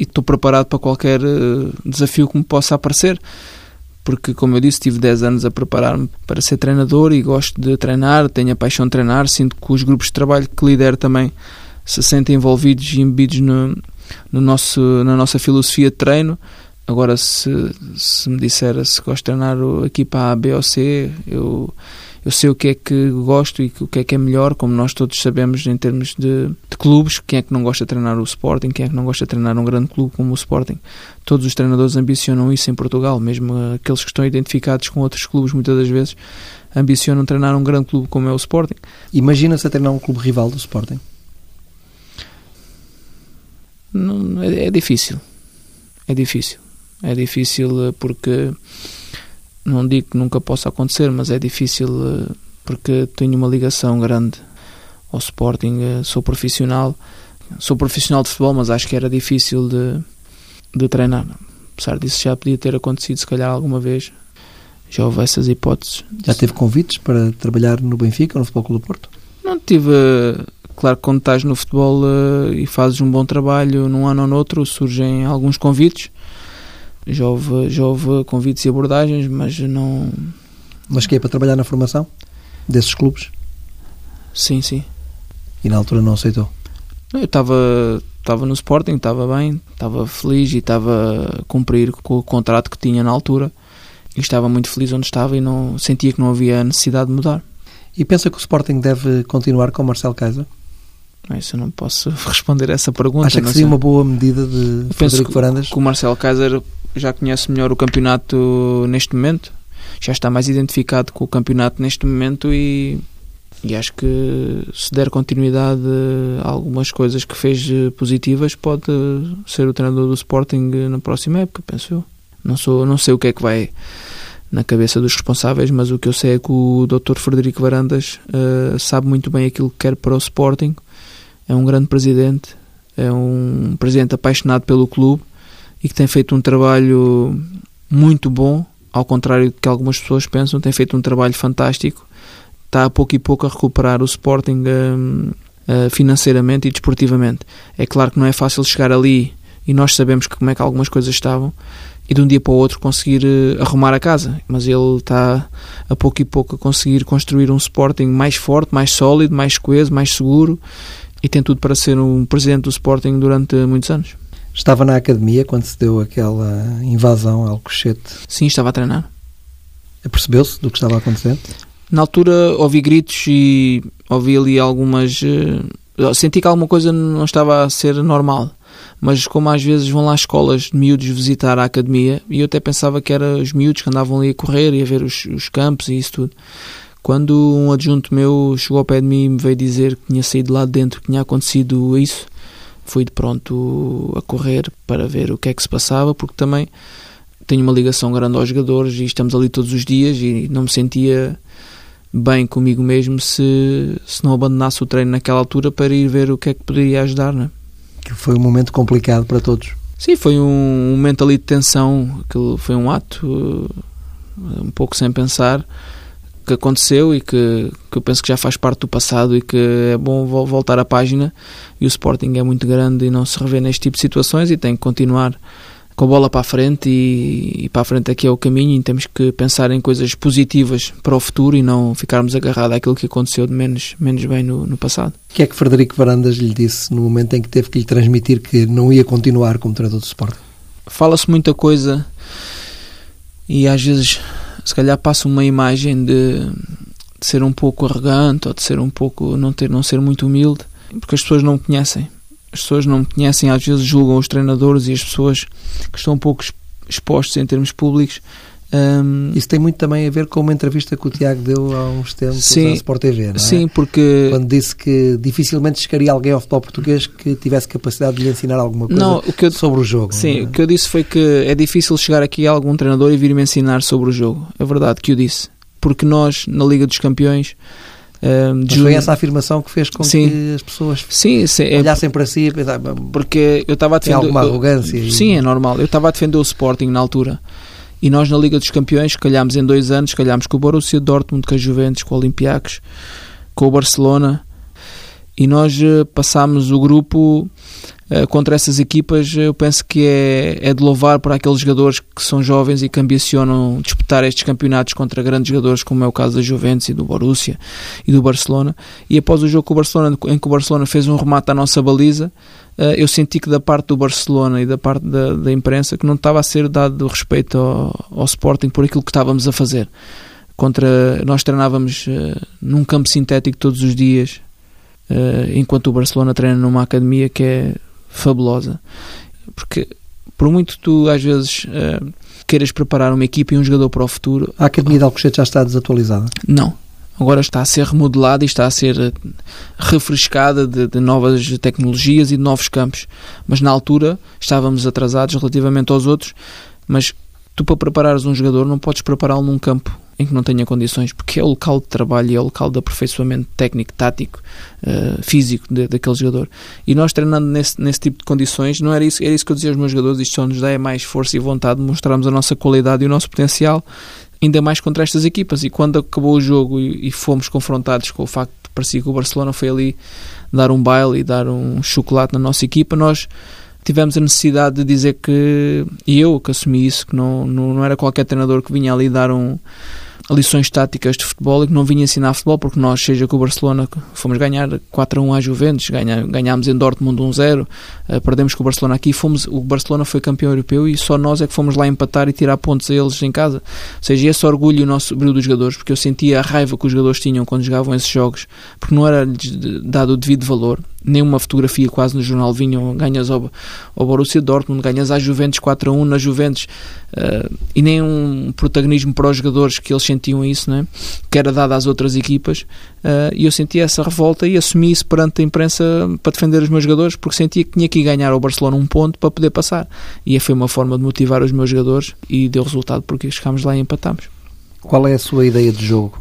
Speaker 2: e estou preparado para qualquer uh, desafio que me possa aparecer porque, como eu disse, tive 10 anos a preparar-me para ser treinador e gosto de treinar, tenho a paixão de treinar, sinto que os grupos de trabalho que lidero também se sentem envolvidos e embebidos no, no nosso, na nossa filosofia de treino. Agora, se, se me disser se gosto de treinar a equipa A, B ou C, eu eu sei o que é que gosto e o que é que é melhor, como nós todos sabemos em termos de, de, clubes, quem é que não gosta de treinar o Sporting, quem é que não gosta de treinar um grande clube como o Sporting. Todos os treinadores ambicionam isso em Portugal, mesmo aqueles que estão identificados com outros clubes, muitas das vezes ambicionam treinar um grande clube como é o Sporting.
Speaker 1: Imagina-se a treinar um clube rival do Sporting?
Speaker 2: Não, é, é difícil. É difícil. É difícil eh, porque não digo que nunca possa acontecer, mas é difícil eh, porque tenho uma ligação grande ao Sporting. Eh, sou profissional, sou profissional de futebol, mas acho que era difícil de, de treinar. Apesar disso, já podia ter acontecido, se calhar, alguma vez. Já houve essas hipóteses.
Speaker 1: Já teve convites para trabalhar no Benfica ou no Futebol Clube do Porto?
Speaker 2: Não tive. Claro que quando estás no futebol e fazes um bom trabalho num ano ou no outro, surgem alguns convites já houve, já houve convites e abordagens, mas não.
Speaker 1: Mas que é para trabalhar na formação desses clubes?
Speaker 2: Sim, sim.
Speaker 1: E na altura não aceitou?
Speaker 2: Eu estava estava no Sporting, estava bem, estava feliz e estava a cumprir com o contrato que tinha na altura e estava muito feliz onde estava e não sentia que não havia necessidade de mudar.
Speaker 1: E pensa que o Sporting deve continuar com o Marcelo Kaiser?
Speaker 2: Isso eu não posso responder a essa pergunta.
Speaker 1: Acha que seria uma boa medida de Frederico Varandas?
Speaker 2: Que o Marcelo Kaiser já conhece melhor o campeonato neste momento, já está mais identificado com o campeonato neste momento e, e acho que se der continuidade a algumas coisas que fez positivas, pode ser o treinador do Sporting na próxima época, penso eu. Não, sou, não sei o que é que vai na cabeça dos responsáveis, mas o que eu sei é que o Dr. Frederico Varandas uh, sabe muito bem aquilo que quer para o Sporting. É um grande presidente, é um presidente apaixonado pelo clube e que tem feito um trabalho muito bom, ao contrário do que algumas pessoas pensam, tem feito um trabalho fantástico. Está a pouco e pouco a recuperar o Sporting uh, financeiramente e desportivamente. É claro que não é fácil chegar ali e nós sabemos como é que algumas coisas estavam e de um dia para o outro conseguir uh, arrumar a casa. Mas ele está a pouco e pouco a conseguir construir um Sporting mais forte, mais sólido, mais coeso, mais seguro e tem tudo para ser um presidente do Sporting durante muitos anos.
Speaker 1: Estava na academia quando se deu aquela invasão ao Alcochete?
Speaker 2: Sim, estava a treinar.
Speaker 1: Percebeu-se do que estava a acontecer?
Speaker 2: Na altura ouvi gritos e ouvi ali algumas. Uh, senti que alguma coisa não estava a ser normal. Mas como às vezes vão lá escolas de miúdos visitar a academia, e eu até pensava que eram os miúdos que andavam ali a correr e a ver os, os campos e isso tudo. Quando um adjunto meu chegou ao pé de mim e me veio dizer que tinha saído lá de dentro, que tinha acontecido isso, fui de pronto a correr para ver o que é que se passava, porque também tenho uma ligação grande aos jogadores e estamos ali todos os dias e não me sentia bem comigo mesmo se, se não abandonasse o treino naquela altura para ir ver o que é que poderia ajudar, né?
Speaker 1: Que foi um momento complicado para todos.
Speaker 2: Sim, foi um momento ali de tensão, que foi um ato um pouco sem pensar, que aconteceu e que, que eu penso que já faz parte do passado e que é bom voltar à página. E o Sporting é muito grande e não se revê neste tipo de situações e tem que continuar com a bola para a frente e, e para a frente aqui é o caminho e temos que pensar em coisas positivas para o futuro e não ficarmos agarrados àquilo que aconteceu de menos, menos bem no, no passado.
Speaker 1: O que é que Frederico Varandas lhe disse no momento em que teve que lhe transmitir que não ia continuar como treinador do Sporting?
Speaker 2: Fala-se muita coisa e às vezes se calhar passa uma imagem de, de, ser um pouco arrogante ou de ser um pouco não ter não ser muito humilde porque as pessoas não me conhecem. As pessoas não me conhecem às vezes julgam os treinadores e as pessoas que estão um pouco expostos em termos públicos
Speaker 1: um, Isso tem muito também a ver com uma entrevista que o Tiago deu há uns tempos sim, à Sport TV, não é?
Speaker 2: Sim, porque...
Speaker 1: Quando disse que dificilmente chegaria alguém ao futebol português que tivesse capacidade de lhe ensinar alguma coisa
Speaker 2: não, o eu,
Speaker 1: sobre o jogo.
Speaker 2: Sim,
Speaker 1: é?
Speaker 2: o que eu disse foi que é difícil chegar aqui a algum treinador e vir-me ensinar sobre o jogo. É verdade que eu disse. Porque nós, na Liga dos Campeões...
Speaker 1: Um, Mas foi essa afirmação que fez com sim, que as pessoas
Speaker 2: sim, sim, é
Speaker 1: olhassem para si e pensavam,
Speaker 2: porque eu estava a defender
Speaker 1: alguma arrogância
Speaker 2: eu, sim, é normal eu estava a defender o Sporting na altura e nós na Liga dos Campeões calhámos em dois anos, calhámos com o Borussia Dortmund, com a Juventus, com o Olympiacos, com o Barcelona e nós uh, passámos o grupo uh, contra essas equipas. Eu penso que é, é de louvar para aqueles jogadores que são jovens e que ambicionam disputar estes campeonatos contra grandes jogadores, como é o caso da Juventus e do Borussia e do Barcelona. E após o jogo com o Barcelona, em que o Barcelona fez um remate à nossa baliza, eu senti que da parte do Barcelona e da parte da, da imprensa que não estava a ser dado respeito ao, ao Sporting por aquilo que estávamos a fazer contra nós treinávamos uh, num campo sintético todos os dias uh, enquanto o Barcelona treina numa academia que é fabulosa. Porque por muito tu às vezes uh, queiras preparar uma equipa e um jogador para o futuro.
Speaker 1: A academia de Alcochete já está desatualizada?
Speaker 2: Não. Agora está a ser remodelada e está a ser eh, refrescada de, de, novas tecnologias e de novos campos. Mas na altura estávamos atrasados relativamente aos outros. Mas tu, para preparares um jogador, não podes prepará-lo num campo em que não tenha condições, porque é o local de trabalho e é o local de aperfeiçoamento técnico, tático, uh, físico de, daquele jogador. E nós treinando nesse, nesse tipo de condições, não era isso, era isso que eu dizia aos meus jogadores, isto só nos dá é mais força e vontade de mostrarmos a nossa qualidade e o nosso potencial, ainda mais contra estas equipas. E quando acabou o jogo e, e fomos confrontados com o facto de parecia que o Barcelona foi ali dar um baile e dar um chocolate na nossa equipa, nós tivemos a necessidade de dizer que, e eu que assumi isso, que não, não, não era qualquer treinador que vinha ali dar um lições táticas de futebol e que não vinha ensinar futebol, porque nós, seja com o Barcelona, fomos ganhar 4 a 1 à Juventus, ganha, ganhámos em Dortmund 1-0, uh, perdemos com o Barcelona aqui, fomos, o Barcelona foi campeão europeu e só nós é que fomos lá empatar e tirar pontos a eles em casa. Ou seja, esse orgulho nosso brilho dos jogadores, porque eu sentia a raiva que os jogadores tinham quando jogavam esses jogos, porque não era dado o devido valor nenhuma fotografia quase no jornal vinham ganhas ao, ao Borussia Dortmund, ganhas à Juventus 4 a 1 na Juventus uh, e nem um protagonismo para os jogadores que eles sentiam isso, né? que era dado às outras equipas uh, e eu senti essa revolta e assumi isso perante a imprensa para defender os meus jogadores porque sentia que tinha que ganhar ao Barcelona um ponto para poder passar e foi uma forma de motivar os meus jogadores e deu resultado porque chegámos lá e empatámos.
Speaker 1: Qual é a sua ideia de jogo?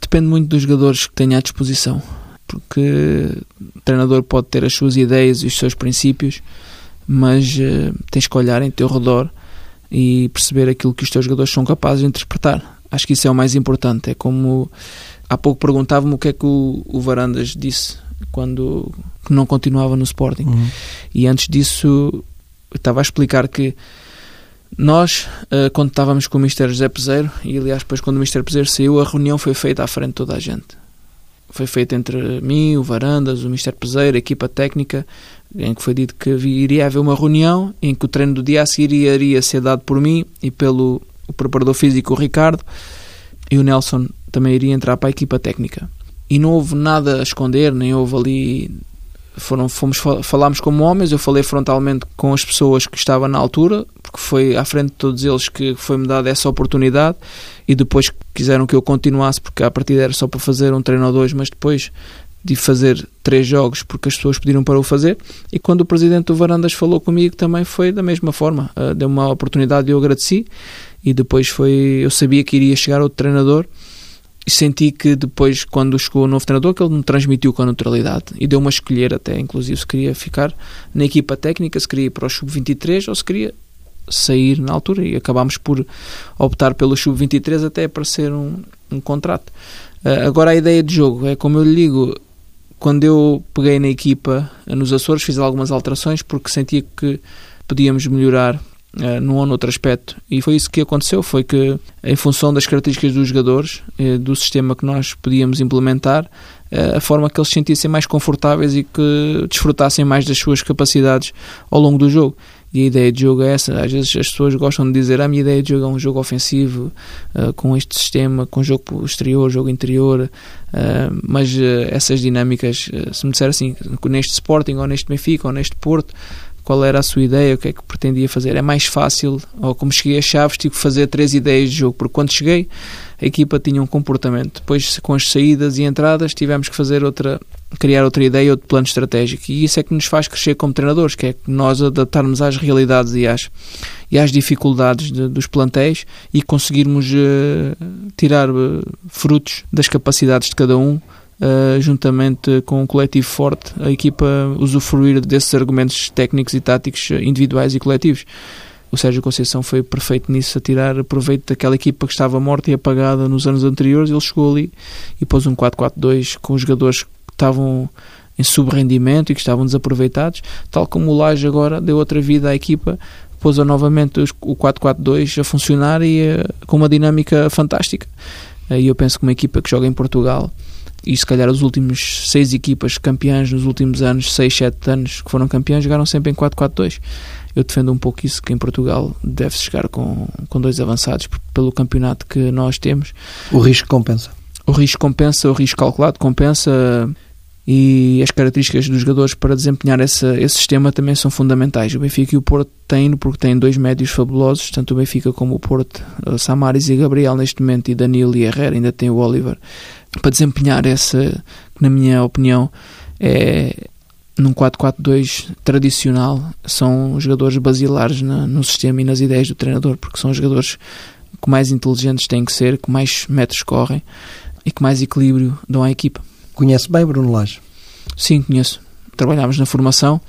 Speaker 2: Depende muito dos jogadores que tenha à disposição porque o treinador pode ter as suas ideias e os seus princípios, mas uh, tens que olhar em teu redor e perceber aquilo que os teus jogadores são capazes de interpretar. Acho que isso é o mais importante. É como há pouco perguntava-me o que é que o, o Varandas disse quando não continuava no Sporting. Uhum. E antes disso, estava a explicar que nós, uh, quando estávamos com o Mister José Peseiro, e aliás, depois quando o Mister Peseiro saiu, a reunião foi feita à frente de toda a gente foi feita entre mim, o Varandas, o Mister Peseiro, a equipa técnica, em que foi dito que iria haver uma reunião em que o treino do dia a seguir iria ser dado por mim e pelo o preparador físico, o Ricardo, e o Nelson também iria entrar para a equipa técnica. E não houve nada a esconder, nem houve ali foram, fomos, falámos como homens, eu falei frontalmente com as pessoas que estavam na altura, porque foi à frente de todos eles que foi-me dada essa oportunidade e depois quiseram que eu continuasse, porque a partida era só para fazer um treino ou dois, mas depois de fazer três jogos porque as pessoas pediram para o fazer. E quando o presidente do Varandas falou comigo também foi da mesma forma, uh, deu uma oportunidade e eu agradeci e depois foi, eu sabia que iria chegar outro treinador e senti que depois, quando chegou o novo treinador, que ele me transmitiu com a neutralidade e deu-me a escolher até, inclusive, se queria ficar na equipa técnica, se queria ir para o sub-23 ou se queria sair na altura e acabámos por optar pelo sub-23 até para ser um, um contrato. Uh, agora a ideia de jogo é como eu lhe digo, quando eu peguei na equipa nos Açores fiz algumas alterações porque sentia que podíamos melhorar uh, num ou noutro aspecto. E foi isso que aconteceu, foi que em função das características dos jogadores, uh, do sistema que nós podíamos implementar, uh, a forma que eles se sentissem mais confortáveis e que desfrutassem mais das suas capacidades ao longo do jogo. E a ideia de jogo é essa. Às vezes as pessoas gostam de dizer a minha ideia de jogo é um jogo ofensivo, uh, com este sistema, com jogo exterior, jogo interior, uh, mas uh, essas dinâmicas, se me disser assim, neste Sporting, ou neste Benfica, ou neste Porto, qual era a sua ideia, o que é que pretendia fazer. É mais fácil, ou como cheguei a Chaves, tive que fazer três ideias de jogo, porque quando cheguei a equipa tinha um comportamento. Depois, com as saídas e entradas, tivemos que fazer outra, criar outra ideia, outro plano estratégico. E isso é que nos faz crescer como treinadores, que é nós adaptarmos às realidades e às, e às dificuldades de, dos plantéis e conseguirmos uh, tirar uh, frutos das capacidades de cada um Uh, juntamente com um coletivo forte, a equipa usufruir desses argumentos técnicos e táticos individuais e coletivos. O Sérgio Conceição foi perfeito nisso, a tirar proveito daquela equipa que estava morta e apagada nos anos anteriores. Ele chegou ali e pôs um 4-4-2 com os jogadores que estavam em subrendimento e que estavam desaproveitados, tal como o Laje agora deu outra vida à equipa, pôs novamente o 4-4-2 a funcionar e uh, com uma dinâmica fantástica. E eu penso que uma equipa que joga em Portugal e se calhar os últimos seis equipas campeãs nos últimos anos, seis, sete anos que foram campeãs, jogaram sempre em 4-4-2. Eu defendo um pouco isso, que em Portugal deve-se chegar com, com dois avançados pelo campeonato que nós temos.
Speaker 1: O risco compensa?
Speaker 2: O risco compensa, o risco calculado compensa e as características dos jogadores para desempenhar essa, esse sistema também são fundamentais. O Benfica e o Porto têm, porque têm dois médios fabulosos, tanto o Benfica como o Porto, Samaris e Gabriel neste momento, e Danilo e Herrera, ainda tem o Oliver para desempenhar essa, que na minha opinião é num 4-4-2 tradicional, são jogadores basilares na, no sistema e nas ideias do treinador, porque são jogadores que mais inteligentes têm que ser, que mais metros correm e que mais equilíbrio dão à equipa.
Speaker 1: Conhece bem Bruno Lage?
Speaker 2: Sim, conheço. Trabalhámos na formação,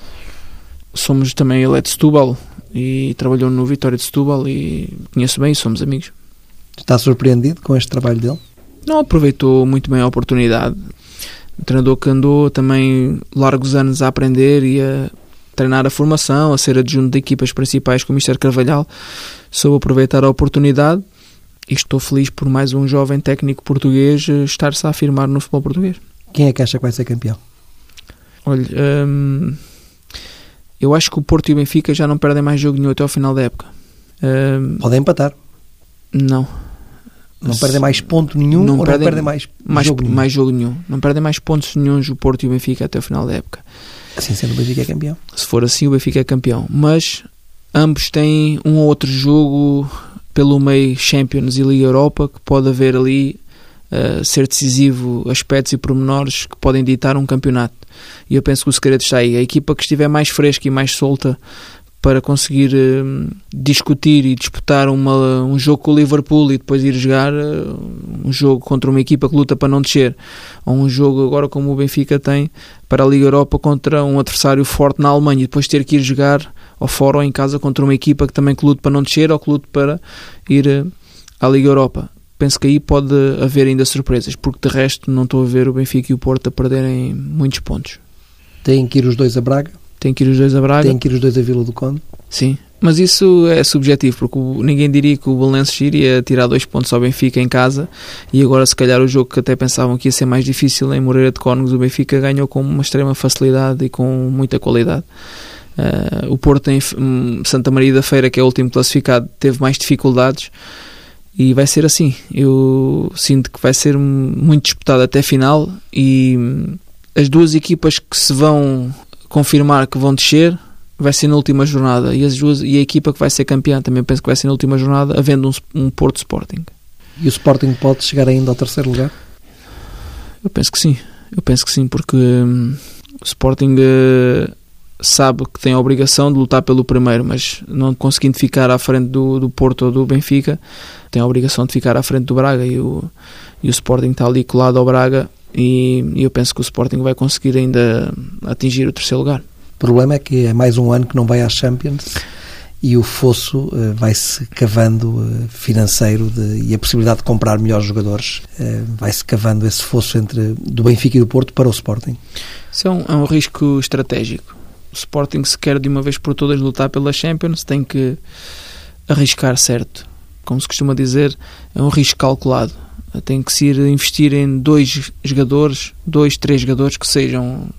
Speaker 2: somos também ele é de Setúbal e trabalhou no Vitória de Setúbal e conheço bem e somos amigos.
Speaker 1: Está surpreendido com este trabalho dele?
Speaker 2: Não aproveitou muito bem a oportunidade. Um treinador que andou também largos anos a aprender e a treinar a formação, a ser adjunto de equipas principais com o Mr. Carvalhal, soube aproveitar a oportunidade e estou feliz por mais um jovem técnico português estar-se a afirmar no futebol português.
Speaker 1: Quem é que acha que vai ser campeão?
Speaker 2: Olha, hum, eu acho que o Porto e o Benfica já não perdem mais jogo nenhum até ao final da época.
Speaker 1: Hum, Podem empatar.
Speaker 2: Não.
Speaker 1: Não perdem mais ponto nenhum não ou perdem, não perdem mais,
Speaker 2: mais
Speaker 1: jogo nenhum?
Speaker 2: Mais jogo nenhum. Não perdem mais pontos nenhum o Porto e o Benfica até o final da época.
Speaker 1: Assim sendo o Benfica é campeão.
Speaker 2: Se for assim, o Benfica é campeão. Mas ambos têm um ou outro jogo pelo meio Champions e Liga Europa que pode haver ali uh, ser decisivo aspectos e pormenores que podem ditar um campeonato. E eu penso que o segredo está aí. A equipa que estiver mais fresca e mais solta para conseguir uh, discutir e disputar uma, um jogo com o Liverpool e depois ir jogar uh, um jogo contra uma equipa que luta para não descer, ou um jogo agora como o Benfica tem para a Liga Europa contra um adversário forte na Alemanha e depois ter que ir jogar ao fora ou em casa contra uma equipa que também que luta para não descer ou que luta para ir uh, à Liga Europa. Penso que aí pode haver ainda surpresas, porque de resto não estou a ver o Benfica e o Porto a perderem muitos pontos.
Speaker 1: Têm que ir os dois a Braga?
Speaker 2: Tem que ir os dois a Braga.
Speaker 1: Tem que ir os dois a Vila do Conde.
Speaker 2: Sim, mas isso é subjetivo, porque ninguém diria que o Belenenses iria tirar dois pontos ao Benfica em casa e agora se calhar o jogo que até pensavam que ia ser mais difícil em Moreira de Cónegos, o Benfica ganhou com uma extrema facilidade e com muita qualidade. Uh, o Porto em hum, Santa Maria da Feira, que é o último classificado, teve mais dificuldades e vai ser assim. Eu sinto que vai ser muito disputado até final e hum, as duas equipas que se vão confirmar que vão descer vai ser na última jornada e, as duas, e a equipa que vai ser campeã também penso que vai ser na última jornada, havendo um, um Porto Sporting.
Speaker 1: E o Sporting pode chegar ainda ao terceiro lugar?
Speaker 2: Eu penso que sim, eu penso que sim, porque hum, o Sporting uh, sabe que tem a obrigação de lutar pelo primeiro, mas não conseguindo ficar à frente do, do Porto ou do Benfica, tem a obrigação de ficar à frente do Braga e o, e o Sporting está ali colado ao Braga e, e eu penso que o Sporting vai conseguir ainda atingir o terceiro lugar.
Speaker 1: O problema é que é mais um ano que não vai às Champions e o fosso uh, vai-se cavando uh, financeiro de, e a possibilidade de comprar melhores jogadores uh, vai-se cavando esse fosso entre do Benfica e do Porto para o Sporting.
Speaker 2: Isso é um, é um risco estratégico. O Sporting, se quer de uma vez por todas lutar pela Champions, tem que arriscar certo. Como se costuma dizer, é um risco calculado. Tem que se ir investir em dois jogadores, dois, três jogadores que sejam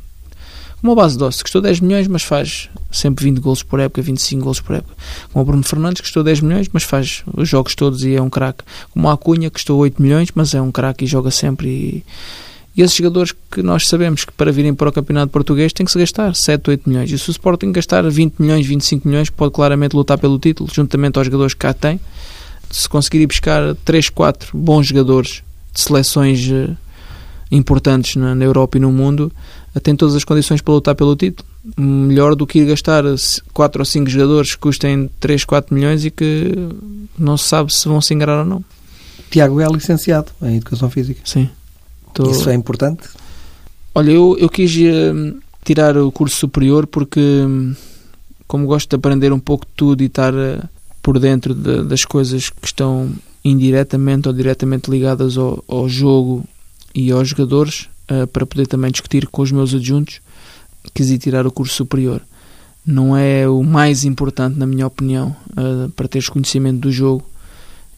Speaker 2: uma base doce, custou 10 milhões, mas faz sempre 20 gols por época, 25 gols por época. Como o Bruno Fernandes, custou 10 milhões, mas faz os jogos todos e é um craque. Como a Acunha, custou 8 milhões, mas é um craque e joga sempre. E, e esses jogadores que nós sabemos que para virem para o campeonato português tem que se gastar 7, 8 milhões. E se o Sporting gastar 20 milhões, 25 milhões, pode claramente lutar pelo título, juntamente aos jogadores que cá tem. Se conseguir ir buscar 3, 4 bons jogadores de seleções eh, importantes na, na Europa e no mundo, tem todas as condições para lutar pelo título. Melhor do que ir gastar 4 ou 5 jogadores que custem 3, 4 milhões e que não se sabe se vão se ingrar ou não.
Speaker 1: Tiago é licenciado em Educação Física.
Speaker 2: Sim.
Speaker 1: Tô... Isso é importante?
Speaker 2: Olha, eu, eu quis uh, tirar o curso superior porque, como gosto de aprender um pouco de tudo e estar uh, por dentro de, das coisas que estão indiretamente ou diretamente ligadas ao, ao jogo e aos jogadores, uh, para poder também discutir com os meus adjuntos, quis ir tirar o curso superior. Não é o mais importante, na minha opinião, uh, para teres conhecimento do jogo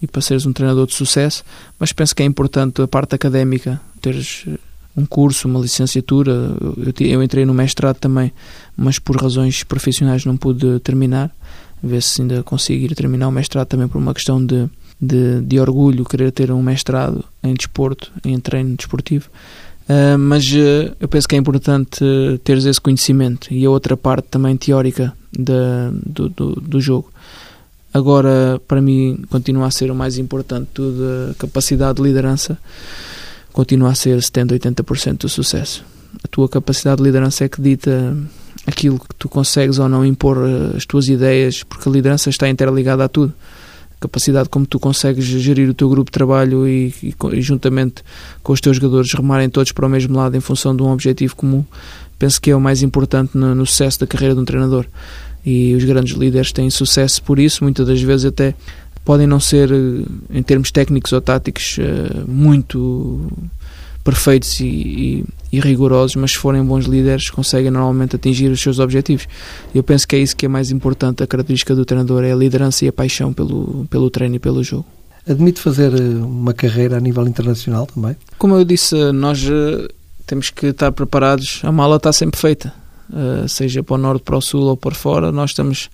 Speaker 2: e para seres um treinador de sucesso, mas penso que é importante a parte académica, teres eh, um curso, uma licenciatura. Eu, eu entrei no mestrado também, mas por razões profissionais não pude terminar. Ver se ainda consigo ir terminar o mestrado também por uma questão de, de, de orgulho, querer ter um mestrado em desporto, em treino desportivo. Uh, mas uh, eu penso que é importante uh, teres esse conhecimento e a outra parte também teórica do, do, do, jogo. Agora, para mim, continua a ser o mais importante tudo, a capacidade de liderança continua a ser 70-80% do sucesso. A tua capacidade de liderança é que dita aquilo que tu consegues ou não impor as tuas ideias, porque a liderança está interligada a tudo capacidade como tu consegues gerir o teu grupo de trabalho e, e, e, juntamente com os teus jogadores remarem todos para o mesmo lado em função de um objetivo comum, penso que é o mais importante no, no sucesso da carreira de um treinador. E os grandes líderes têm sucesso por isso, muitas das vezes até podem não ser, eh, em termos técnicos ou táticos, eh, muito perfeitos e, e, e, rigorosos, mas se forem bons líderes, conseguem normalmente atingir os seus objetivos. Eu penso que é isso que é mais importante, a característica do treinador, é a liderança e a paixão pelo, pelo treino e pelo jogo.
Speaker 1: Admite fazer eh, uma carreira a nível internacional também?
Speaker 2: Como eu disse, nós eh, temos que estar preparados, a mala está sempre feita, eh, seja para o norte, para o sul ou para fora, nós estamos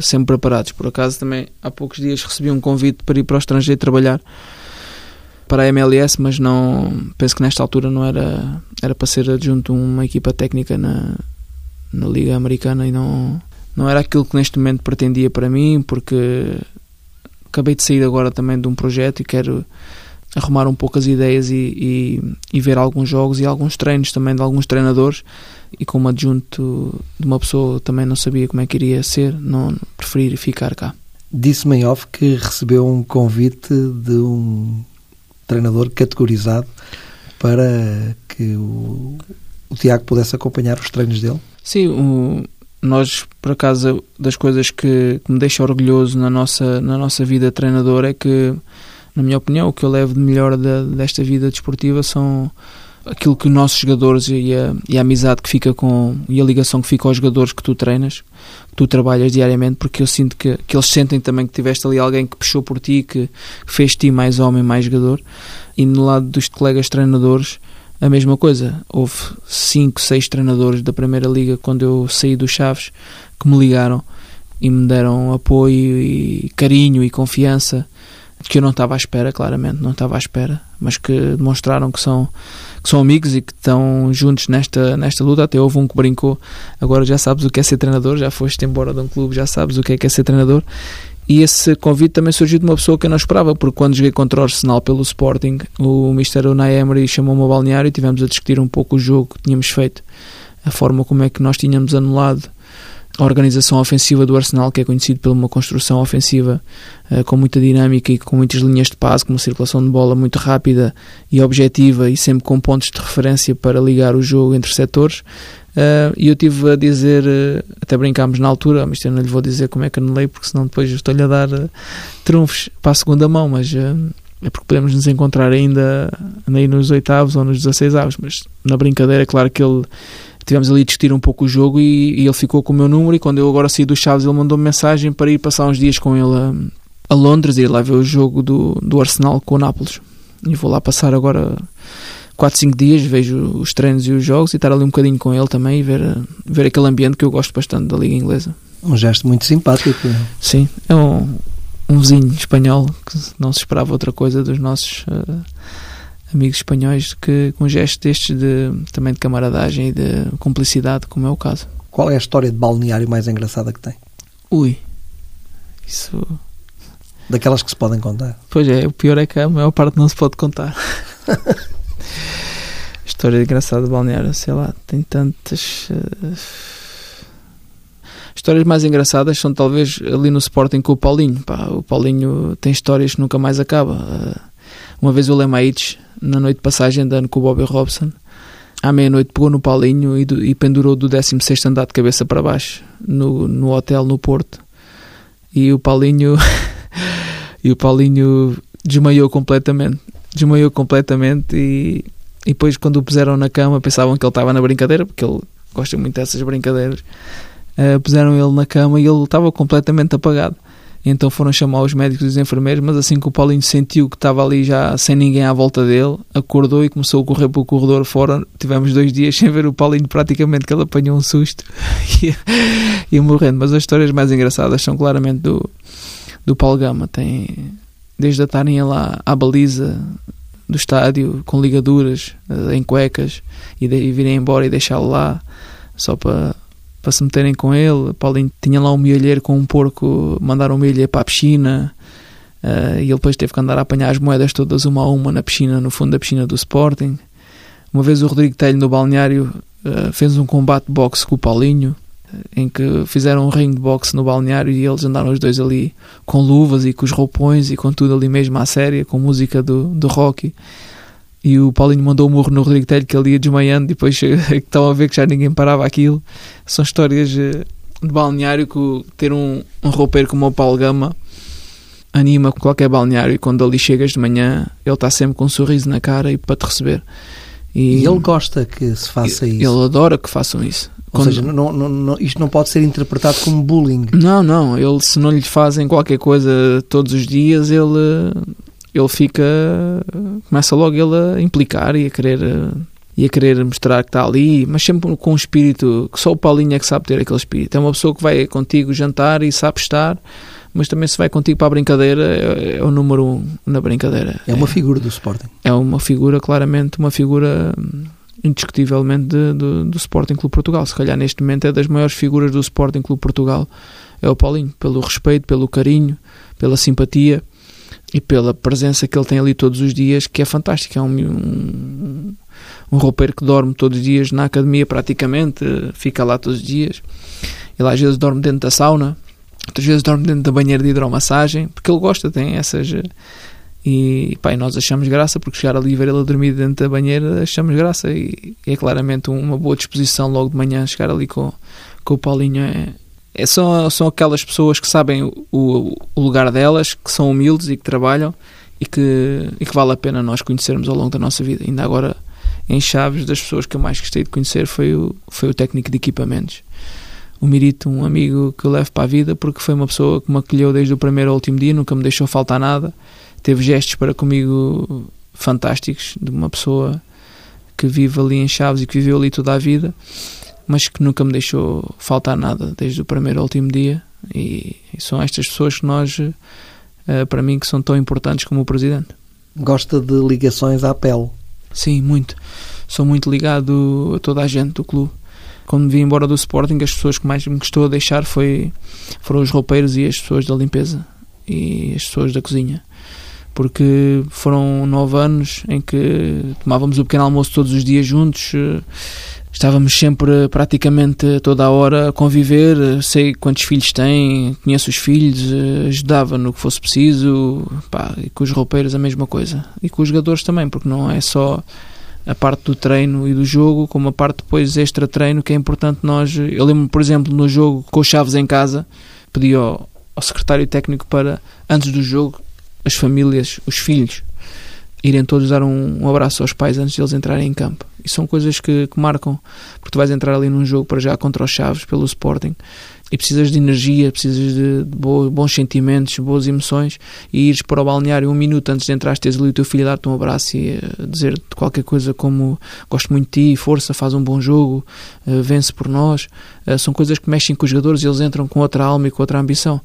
Speaker 2: sempre preparados. Por acaso também há poucos dias recebi um convite para ir para o estrangeiro trabalhar para a MLS, mas não penso que nesta altura não era era para ser adjunto uma equipa técnica na, na Liga Americana e não não era aquilo que neste momento pretendia para mim, porque acabei de sair agora também de um projeto e quero arrumar um pouco as ideias e, e, e ver alguns jogos e alguns treinos também de alguns treinadores e como adjunto de uma pessoa também não sabia como é que iria ser, não preferi ficar cá.
Speaker 1: Disse-me off que recebeu um convite de um treinador categorizado para que o, o Tiago pudesse acompanhar os treinos dele?
Speaker 2: Sim, o, nós, por acaso, das coisas que, que, me deixa orgulhoso na nossa, na nossa vida treinador é que, na minha opinião, o que eu levo de melhor da, desta vida desportiva são aquilo que os nossos jogadores e a, e a, amizade que fica com e a ligação que fica aos jogadores que tu treinas, que tu trabalhas diariamente, porque eu sinto que, que eles sentem também que tiveste ali alguém que puxou por ti, que, fez ti mais homem, mais jogador. E no lado dos colegas treinadores, a mesma coisa. Houve cinco, seis treinadores da Primeira Liga quando eu saí dos Chaves que me ligaram e me deram apoio e carinho e confiança que eu não estava à espera, claramente, não estava à espera, mas que demonstraram que são, que são amigos e que estão juntos nesta, nesta luta. Até houve um que brincou, agora já sabes o que é ser treinador, já foste embora de um clube, já sabes o que é, que é ser treinador. E esse convite também surgiu de uma pessoa que eu não esperava, porque quando joguei contra o Arsenal pelo Sporting, o Mr. Unai Emery chamou-me ao balneário e tivemos a discutir um pouco o jogo que tínhamos feito, a forma como é que nós tínhamos anulado a organização ofensiva do Arsenal, que é conhecido por uma construção ofensiva uh, com muita dinâmica e com muitas linhas de passe, com uma circulação de bola muito rápida e objetiva e sempre com pontos de referência para ligar o jogo entre setores. Uh, e eu tive a dizer, uh, até brincámos na altura, mas eu não lhe vou dizer como é que anulei, porque senão depois estou-lhe a dar trunfos para a segunda mão, mas é porque podemos nos encontrar ainda aí nos oitavos ou nos 16 avos, mas na brincadeira, é claro que ele tivemos ali a discutir um pouco o jogo e, e, ele ficou com o meu número e quando eu agora saí do Chaves ele mandou-me mensagem para ir passar uns dias com ele a, a Londres e ir lá ver o jogo do, do Arsenal com o Nápoles e vou lá passar agora 4, 5 dias, vejo os treinos e os jogos e estar ali um bocadinho com ele também e ver, ver aquele ambiente que eu gosto bastante da Liga Inglesa.
Speaker 1: Um gesto muito simpático.
Speaker 2: Sim, é um, um vizinho espanhol que não se esperava outra coisa dos nossos uh, amigos espanhóis que com um gesto destes de, também de camaradagem e de cumplicidade, como é o caso.
Speaker 1: Qual é a história de balneário mais engraçada que tem?
Speaker 2: Ui, isso.
Speaker 1: Daquelas que se podem contar.
Speaker 2: Pois é, o pior é que a maior parte não se pode contar. História engraçada de balneário, sei lá, tem tantas. Uh... Histórias mais engraçadas são talvez ali no Sporting com o Paulinho. Pá, o Paulinho tem histórias que nunca mais acaba. Uma vez o Lemaites, na noite de passagem, andando com o Bobby Robson, à meia-noite pegou no Paulinho e, do, e pendurou do 16 andar de cabeça para baixo no, no hotel no Porto. E o Paulinho. e o Paulinho desmaiou completamente desmaiou completamente e, e depois quando o puseram na cama pensavam que ele estava na brincadeira, porque ele gosta muito dessas brincadeiras. Uh, puseram ele na cama e ele estava completamente apagado. Então foram chamar os médicos e os enfermeiros, mas assim que o Paulinho sentiu que estava ali já sem ninguém à volta dele, acordou e começou a correr pelo corredor fora. Tivemos dois dias sem ver o Paulinho praticamente, que ele apanhou um susto e ia morrendo. Mas as histórias mais engraçadas são claramente do, do Paulo Gama. Tem, desde estarem lá à baliza do estádio com ligaduras uh, em cuecas e, de, e virem embora e deixá-lo lá só para para se meterem com ele. Paulinho tinha lá um milheiro com um porco, mandaram um milheiro para a piscina uh, e ele depois teve que andar a apanhar as moedas todas uma a uma na piscina, no fundo da piscina do Sporting. Uma vez o Rodrigo Telho no balneário uh, fez um combate de boxe com o Paulinho em que fizeram um ringue de boxe no balneário e eles andaram os dois ali com luvas e com os roupões e com tudo ali mesmo à séria, com música do, do rock. E o Paulinho mandou um murro no Rodrigo Telho que ele ia desmaiando e depois estavam a ver que já ninguém parava aquilo. São histórias eh, de balneário que ter um, um roupeiro como o Paulo Gama anima qualquer balneário e quando ali chegas de manhã ele está sempre com um sorriso na cara e para te receber.
Speaker 1: E, e ele gosta que se faça isso.
Speaker 2: Ele adora que façam isso.
Speaker 1: Ou Quando... seja, não, não, não, isto não pode ser interpretado como bullying.
Speaker 2: Não, não. Ele, se não lhe fazem qualquer coisa todos os dias, ele, ele fica. começa logo ele a implicar e a querer. E a querer mostrar que está ali, mas sempre com um espírito que só o Paulinho é que sabe ter aquele espírito. É uma pessoa que vai contigo jantar e sabe estar, mas também se vai contigo para a brincadeira, é, é o número um na brincadeira.
Speaker 1: É uma é, figura do Sporting.
Speaker 2: É uma figura, claramente, uma figura indiscutivelmente de, de, do Sporting Clube Portugal. Se calhar neste momento é das maiores figuras do Sporting Clube Portugal, é o Paulinho, pelo respeito, pelo carinho, pela simpatia e pela presença que ele tem ali todos os dias, que é fantástico. É um, um, um roupeiro que dorme todos os dias na academia praticamente, fica lá todos os dias. Ele às vezes dorme dentro da sauna, outras vezes dorme dentro da banheira de hidromassagem, porque ele gosta, tem essas e, pá, nós achamos graça, porque chegar ali e ver ele a dormir dentro da banheira, achamos graça. E, e é claramente uma boa disposição logo de manhã chegar ali com, com o Paulinho. É, é, são, são aquelas pessoas que sabem o, o lugar delas, que são humildes e que trabalham e que, e que vale a pena nós conhecermos ao longo da nossa vida. Ainda agora, em Chaves, das pessoas que eu mais gostei de conhecer foi o, foi o técnico de equipamentos. O Mirito, um amigo que eu levo para a vida, porque foi uma pessoa que me acolheu desde o primeiro ao último dia, nunca me deixou faltar nada teve gestos para comigo fantásticos de uma pessoa que vive ali em Chaves e que viveu ali toda a vida, mas que nunca me deixou faltar nada desde o primeiro ao último dia. E, e são estas pessoas que nós, uh, para mim, que são tão importantes como o presidente.
Speaker 1: Gosta de ligações à pele?
Speaker 2: Sim, muito. Sou muito ligado a toda a gente do clube. Quando me vim embora do Sporting, as pessoas que mais me gostou a deixar foi, foram os roupeiros e as pessoas da limpeza e as pessoas da cozinha porque foram nove anos em que tomávamos o pequeno almoço todos os dias juntos, eh, estávamos sempre praticamente toda a hora a conviver, eh, sei quantos filhos têm, conheço os filhos, eh, ajudava no que fosse preciso, pá, e com os roupeiros a mesma coisa, e com os jogadores também, porque não é só a parte do treino e do jogo, como a parte depois extra-treino, que é importante nós. Eu lembro, por exemplo, no jogo com os Chaves em casa, pedi ao, ao secretário técnico para, antes do jogo, as famílias, os filhos, irem todos dar um, um, abraço aos pais antes de eles entrarem em campo. E são coisas que, que, marcam, porque tu vais entrar ali num jogo para já contra os Chaves, pelo Sporting, e precisas de energia, precisas de, bons sentimentos, boas emoções, e ires para o balneário um minuto antes de entrar, teres ali o teu filho a dar-te um abraço e uh, dizer qualquer coisa como gosto muito de ti, força, faz um bom jogo, uh, vence por nós. Uh, são coisas que mexem com os jogadores e eles entram com outra alma e com outra ambição.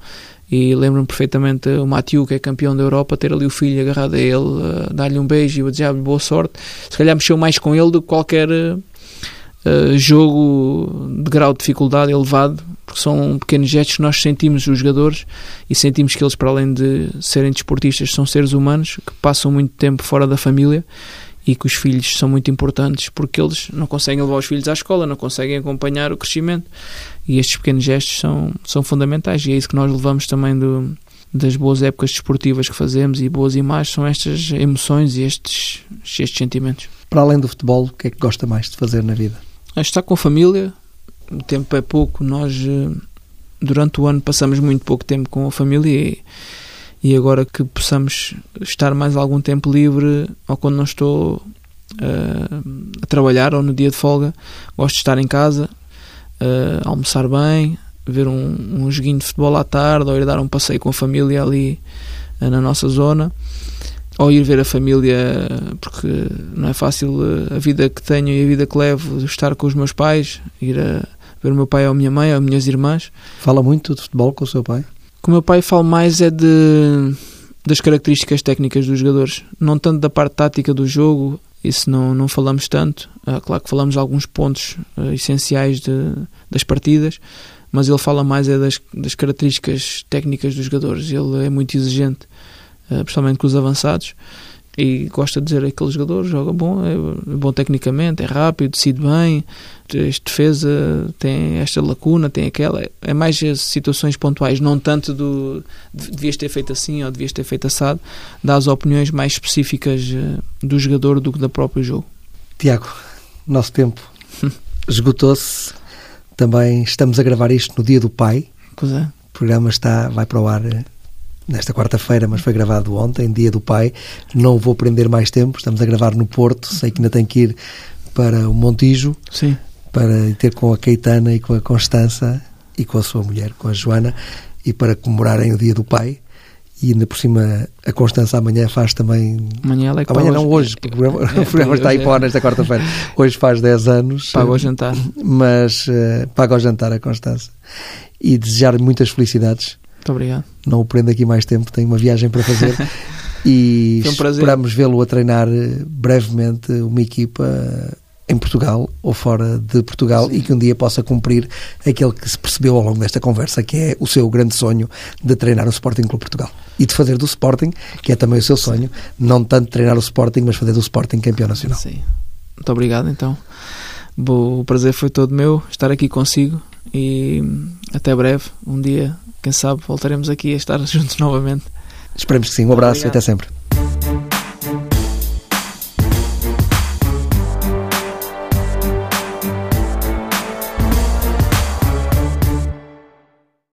Speaker 2: E lembro-me perfeitamente o Matiu, que é campeão da Europa, ter ali o filho agarrado a ele, dar-lhe um beijo e desejar-lhe boa sorte. Se calhar mexeu mais com ele do que qualquer uh, jogo de grau de dificuldade elevado, porque são pequenos gestos que nós sentimos os jogadores e sentimos que eles, para além de serem desportistas, são seres humanos que passam muito tempo fora da família e que os filhos são muito importantes porque eles não conseguem levar os filhos à escola, não conseguem acompanhar o crescimento e estes pequenos gestos são, são fundamentais e é isso que nós levamos também do, das boas épocas desportivas que fazemos e boas imagens são estas emoções e estes, estes sentimentos.
Speaker 1: Para além do futebol, o que é que gosta mais de fazer na vida?
Speaker 2: Estar com a família, o tempo é pouco, nós eh, durante o ano passamos muito pouco tempo com a família e, e agora que possamos estar mais algum tempo livre ou quando não estou uh, a trabalhar ou no dia de folga, gosto de estar em casa, uh, almoçar bem, ver um, um joguinho de futebol à tarde ou ir dar um passeio com a família ali uh, na nossa zona ou ir ver a família, porque não é fácil a vida que tenho e a vida que levo, estar com os meus pais, ir a o meu pai ou minha mãe ou as minhas irmãs.
Speaker 1: Fala muito de futebol com o seu pai?
Speaker 2: Com o meu pai falo mais é de das características técnicas dos jogadores, não tanto da parte tática do jogo, isso não, não falamos tanto. Ah, claro que falamos alguns pontos uh, essenciais de, das partidas, mas ele fala mais é das, das características técnicas dos jogadores. Ele é muito exigente eh, principalmente com os avançados, e gosta de dizer aquele jogador joga bom, é bom tecnicamente, é rápido, decide bem, este defesa tem esta lacuna, tem aquela. É mais situações pontuais, não tanto do devias ter feito assim ou devias ter feito assado, dá as opiniões mais específicas eh, do jogador do que do próprio jogo.
Speaker 1: Tiago, nosso tempo esgotou-se. Também estamos a gravar isto no dia do pai.
Speaker 2: Pois é.
Speaker 1: O programa está, vai para o ar eh, nesta quarta-feira, mas foi gravado ontem, dia do pai. Não vou prender mais tempo, estamos a gravar no Porto, sei que ainda tem que ir para o Montijo,
Speaker 2: Sim.
Speaker 1: para ter com a Caetana e com a Constança e com a sua mulher, com a Joana, e para comemorarem o dia do pai. E ainda por cima a Constança amanhã faz também.
Speaker 2: Amanhã ela é que
Speaker 1: Amanhã não, hoje, porque o programa, é, o programa está aí para nesta quarta-feira. Hoje faz 10 anos.
Speaker 2: Paga o jantar.
Speaker 1: Mas uh, paga o jantar a Constança. E desejar muitas felicidades
Speaker 2: muito obrigado.
Speaker 1: Não o prendo aqui mais tempo, tenho uma viagem para fazer. e um esperamos vê-lo a treinar eh, brevemente uma equipa em Portugal ou fora de Portugal Sim. e que um dia possa cumprir aquele que se percebeu ao longo desta conversa, que é o seu grande sonho de treinar o Sporting Clube Portugal e de fazer do Sporting, que é também o seu sonho, não tanto treinar o Sporting, mas fazer do Sporting campeão nacional.
Speaker 2: Sim. Muito obrigado, então. O prazer foi todo meu estar aqui consigo e até breve. Um dia quem sabe voltaremos aqui a estar juntos novamente.
Speaker 1: Esperemos que sim. Um abraço Obrigado. e até sempre.